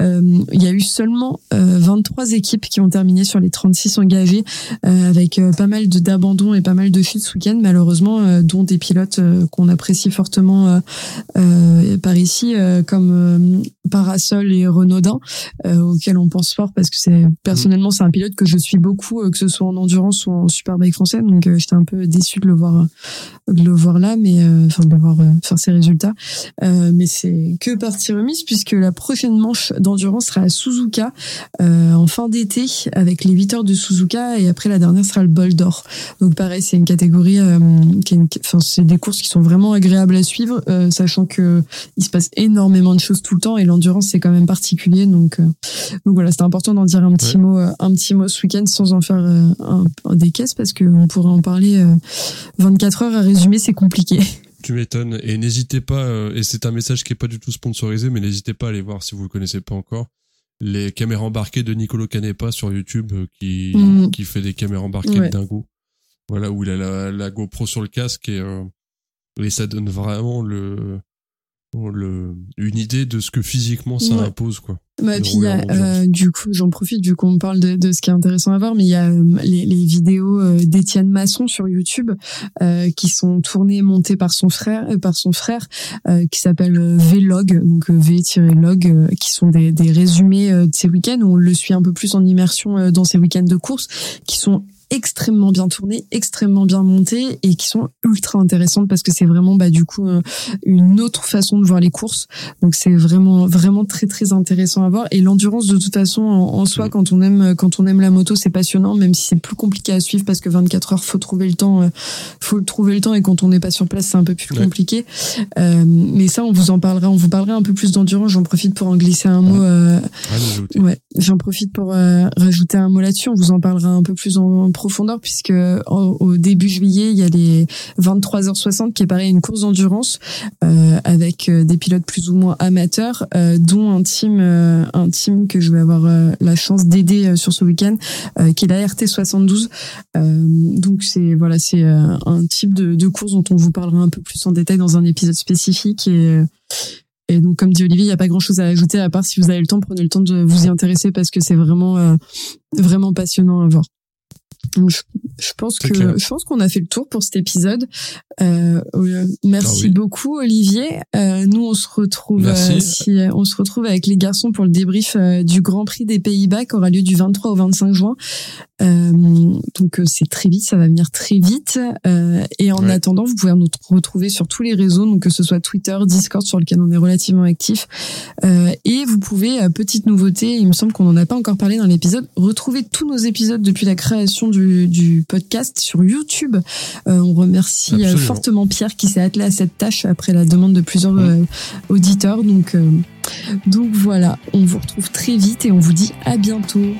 Euh, Il y a eu seulement euh, 23 équipes qui ont terminé sur les 36 engagées, euh, avec euh, pas mal d'abandons et pas mal de chutes ce week-end, malheureusement, euh, dont des pilotes euh, qu'on apprécie fortement euh, euh, par ici, euh, comme euh, Parasol et Renaudin, euh, auxquels on pense fort parce que c'est personnellement c'est un pilote que je suis beaucoup, euh, que ce soit en endurance ou en superbike français, donc euh, j'étais un peu déçu de le voir, de le voir là, mais euh, enfin de le voir euh, faire ses résultats. Euh, mais c'est que partie remise puisque la prochaine manche d'endurance sera à Suzuka euh, en fin d'été avec les 8 heures de Suzuka et après la dernière sera le bol d'or. Donc pareil, c'est une catégorie euh, qui enfin c'est des courses qui sont vraiment agréables à suivre, euh, sachant que il se passe énormément de choses tout le temps et l'endurance c'est quand même particulier. Donc euh, donc voilà, c'était important d'en dire un petit Ouais. mot, euh, un petit mot ce week-end sans en faire euh, un, un des caisses parce qu'on pourrait en parler euh, 24 heures à résumer, c'est compliqué. Tu m'étonnes. Et n'hésitez pas, euh, et c'est un message qui est pas du tout sponsorisé, mais n'hésitez pas à aller voir si vous le connaissez pas encore. Les caméras embarquées de Nicolo Canepa sur YouTube euh, qui, Mhm. qui fait des caméras embarquées Ouais. de dingo. Voilà, où il a la, la GoPro sur le casque et, euh, et ça donne vraiment le, le, une idée de ce que physiquement ça Ouais. impose, quoi. Bah, puis y a, euh, du coup, j'en profite vu qu'on parle de, de ce qui est intéressant à voir, mais il y a euh, les, les vidéos euh, d'Étienne Masson sur YouTube euh, qui sont tournées et montées par son frère, euh, par son frère, euh, qui s'appelle Vlog, donc V-log, euh, qui sont des, des résumés euh, de ses week-ends où on le suit un peu plus en immersion euh, dans ses week-ends de course, qui sont extrêmement bien tournées, extrêmement bien montées et qui sont ultra intéressantes parce que c'est vraiment bah du coup euh, une autre façon de voir les courses. Donc c'est vraiment vraiment très très intéressant à voir et l'endurance de toute façon en, en soi quand on aime quand on aime la moto c'est passionnant même si c'est plus compliqué à suivre parce que 24 heures faut trouver le temps euh, faut trouver le temps et quand on n'est pas sur place c'est un peu plus Ouais. compliqué. Euh, mais ça on vous en parlera on vous parlera un peu plus d'endurance. J'en profite pour en glisser un mot euh. Ouais, j'en profite pour euh, rajouter un mot là-dessus. On vous en parlera un peu plus en profondeur puisque au, début juillet, il y a les 23h60 qui est pareil une course d'endurance euh, avec euh, des pilotes plus ou moins amateurs, euh, dont un team, un team que je vais avoir la chance d'aider sur ce week-end, qui est la RT 72. Euh, donc c'est voilà, c'est un type de, course dont on vous parlera un peu plus en détail dans un épisode spécifique et et donc, comme dit Olivier, il n'y a pas grand-chose à ajouter à part si vous avez le temps, prenez le temps de vous y intéresser parce que c'est vraiment, vraiment passionnant à voir. Je, je pense que clair. je pense qu'on a fait le tour pour cet épisode. Euh, merci Ah oui. beaucoup Olivier. Euh, nous on se retrouve euh, si, on se retrouve avec les garçons pour le débrief du Grand Prix des Pays-Bas qui aura lieu du 23 au 25 juin. Donc c'est très vite, ça va venir très vite. Et en Ouais. attendant, vous pouvez nous retrouver sur tous les réseaux, donc que ce soit Twitter, Discord sur lequel on est relativement actif. Et vous pouvez, petite nouveauté, il me semble qu'on n'en a pas encore parlé dans l'épisode, retrouver tous nos épisodes depuis la création du, du podcast sur YouTube. Euh, on remercie euh, Absolument. fortement Pierre qui s'est attelé à cette tâche après la demande de plusieurs euh, auditeurs. Donc, donc voilà, on vous retrouve très vite et on vous dit à bientôt.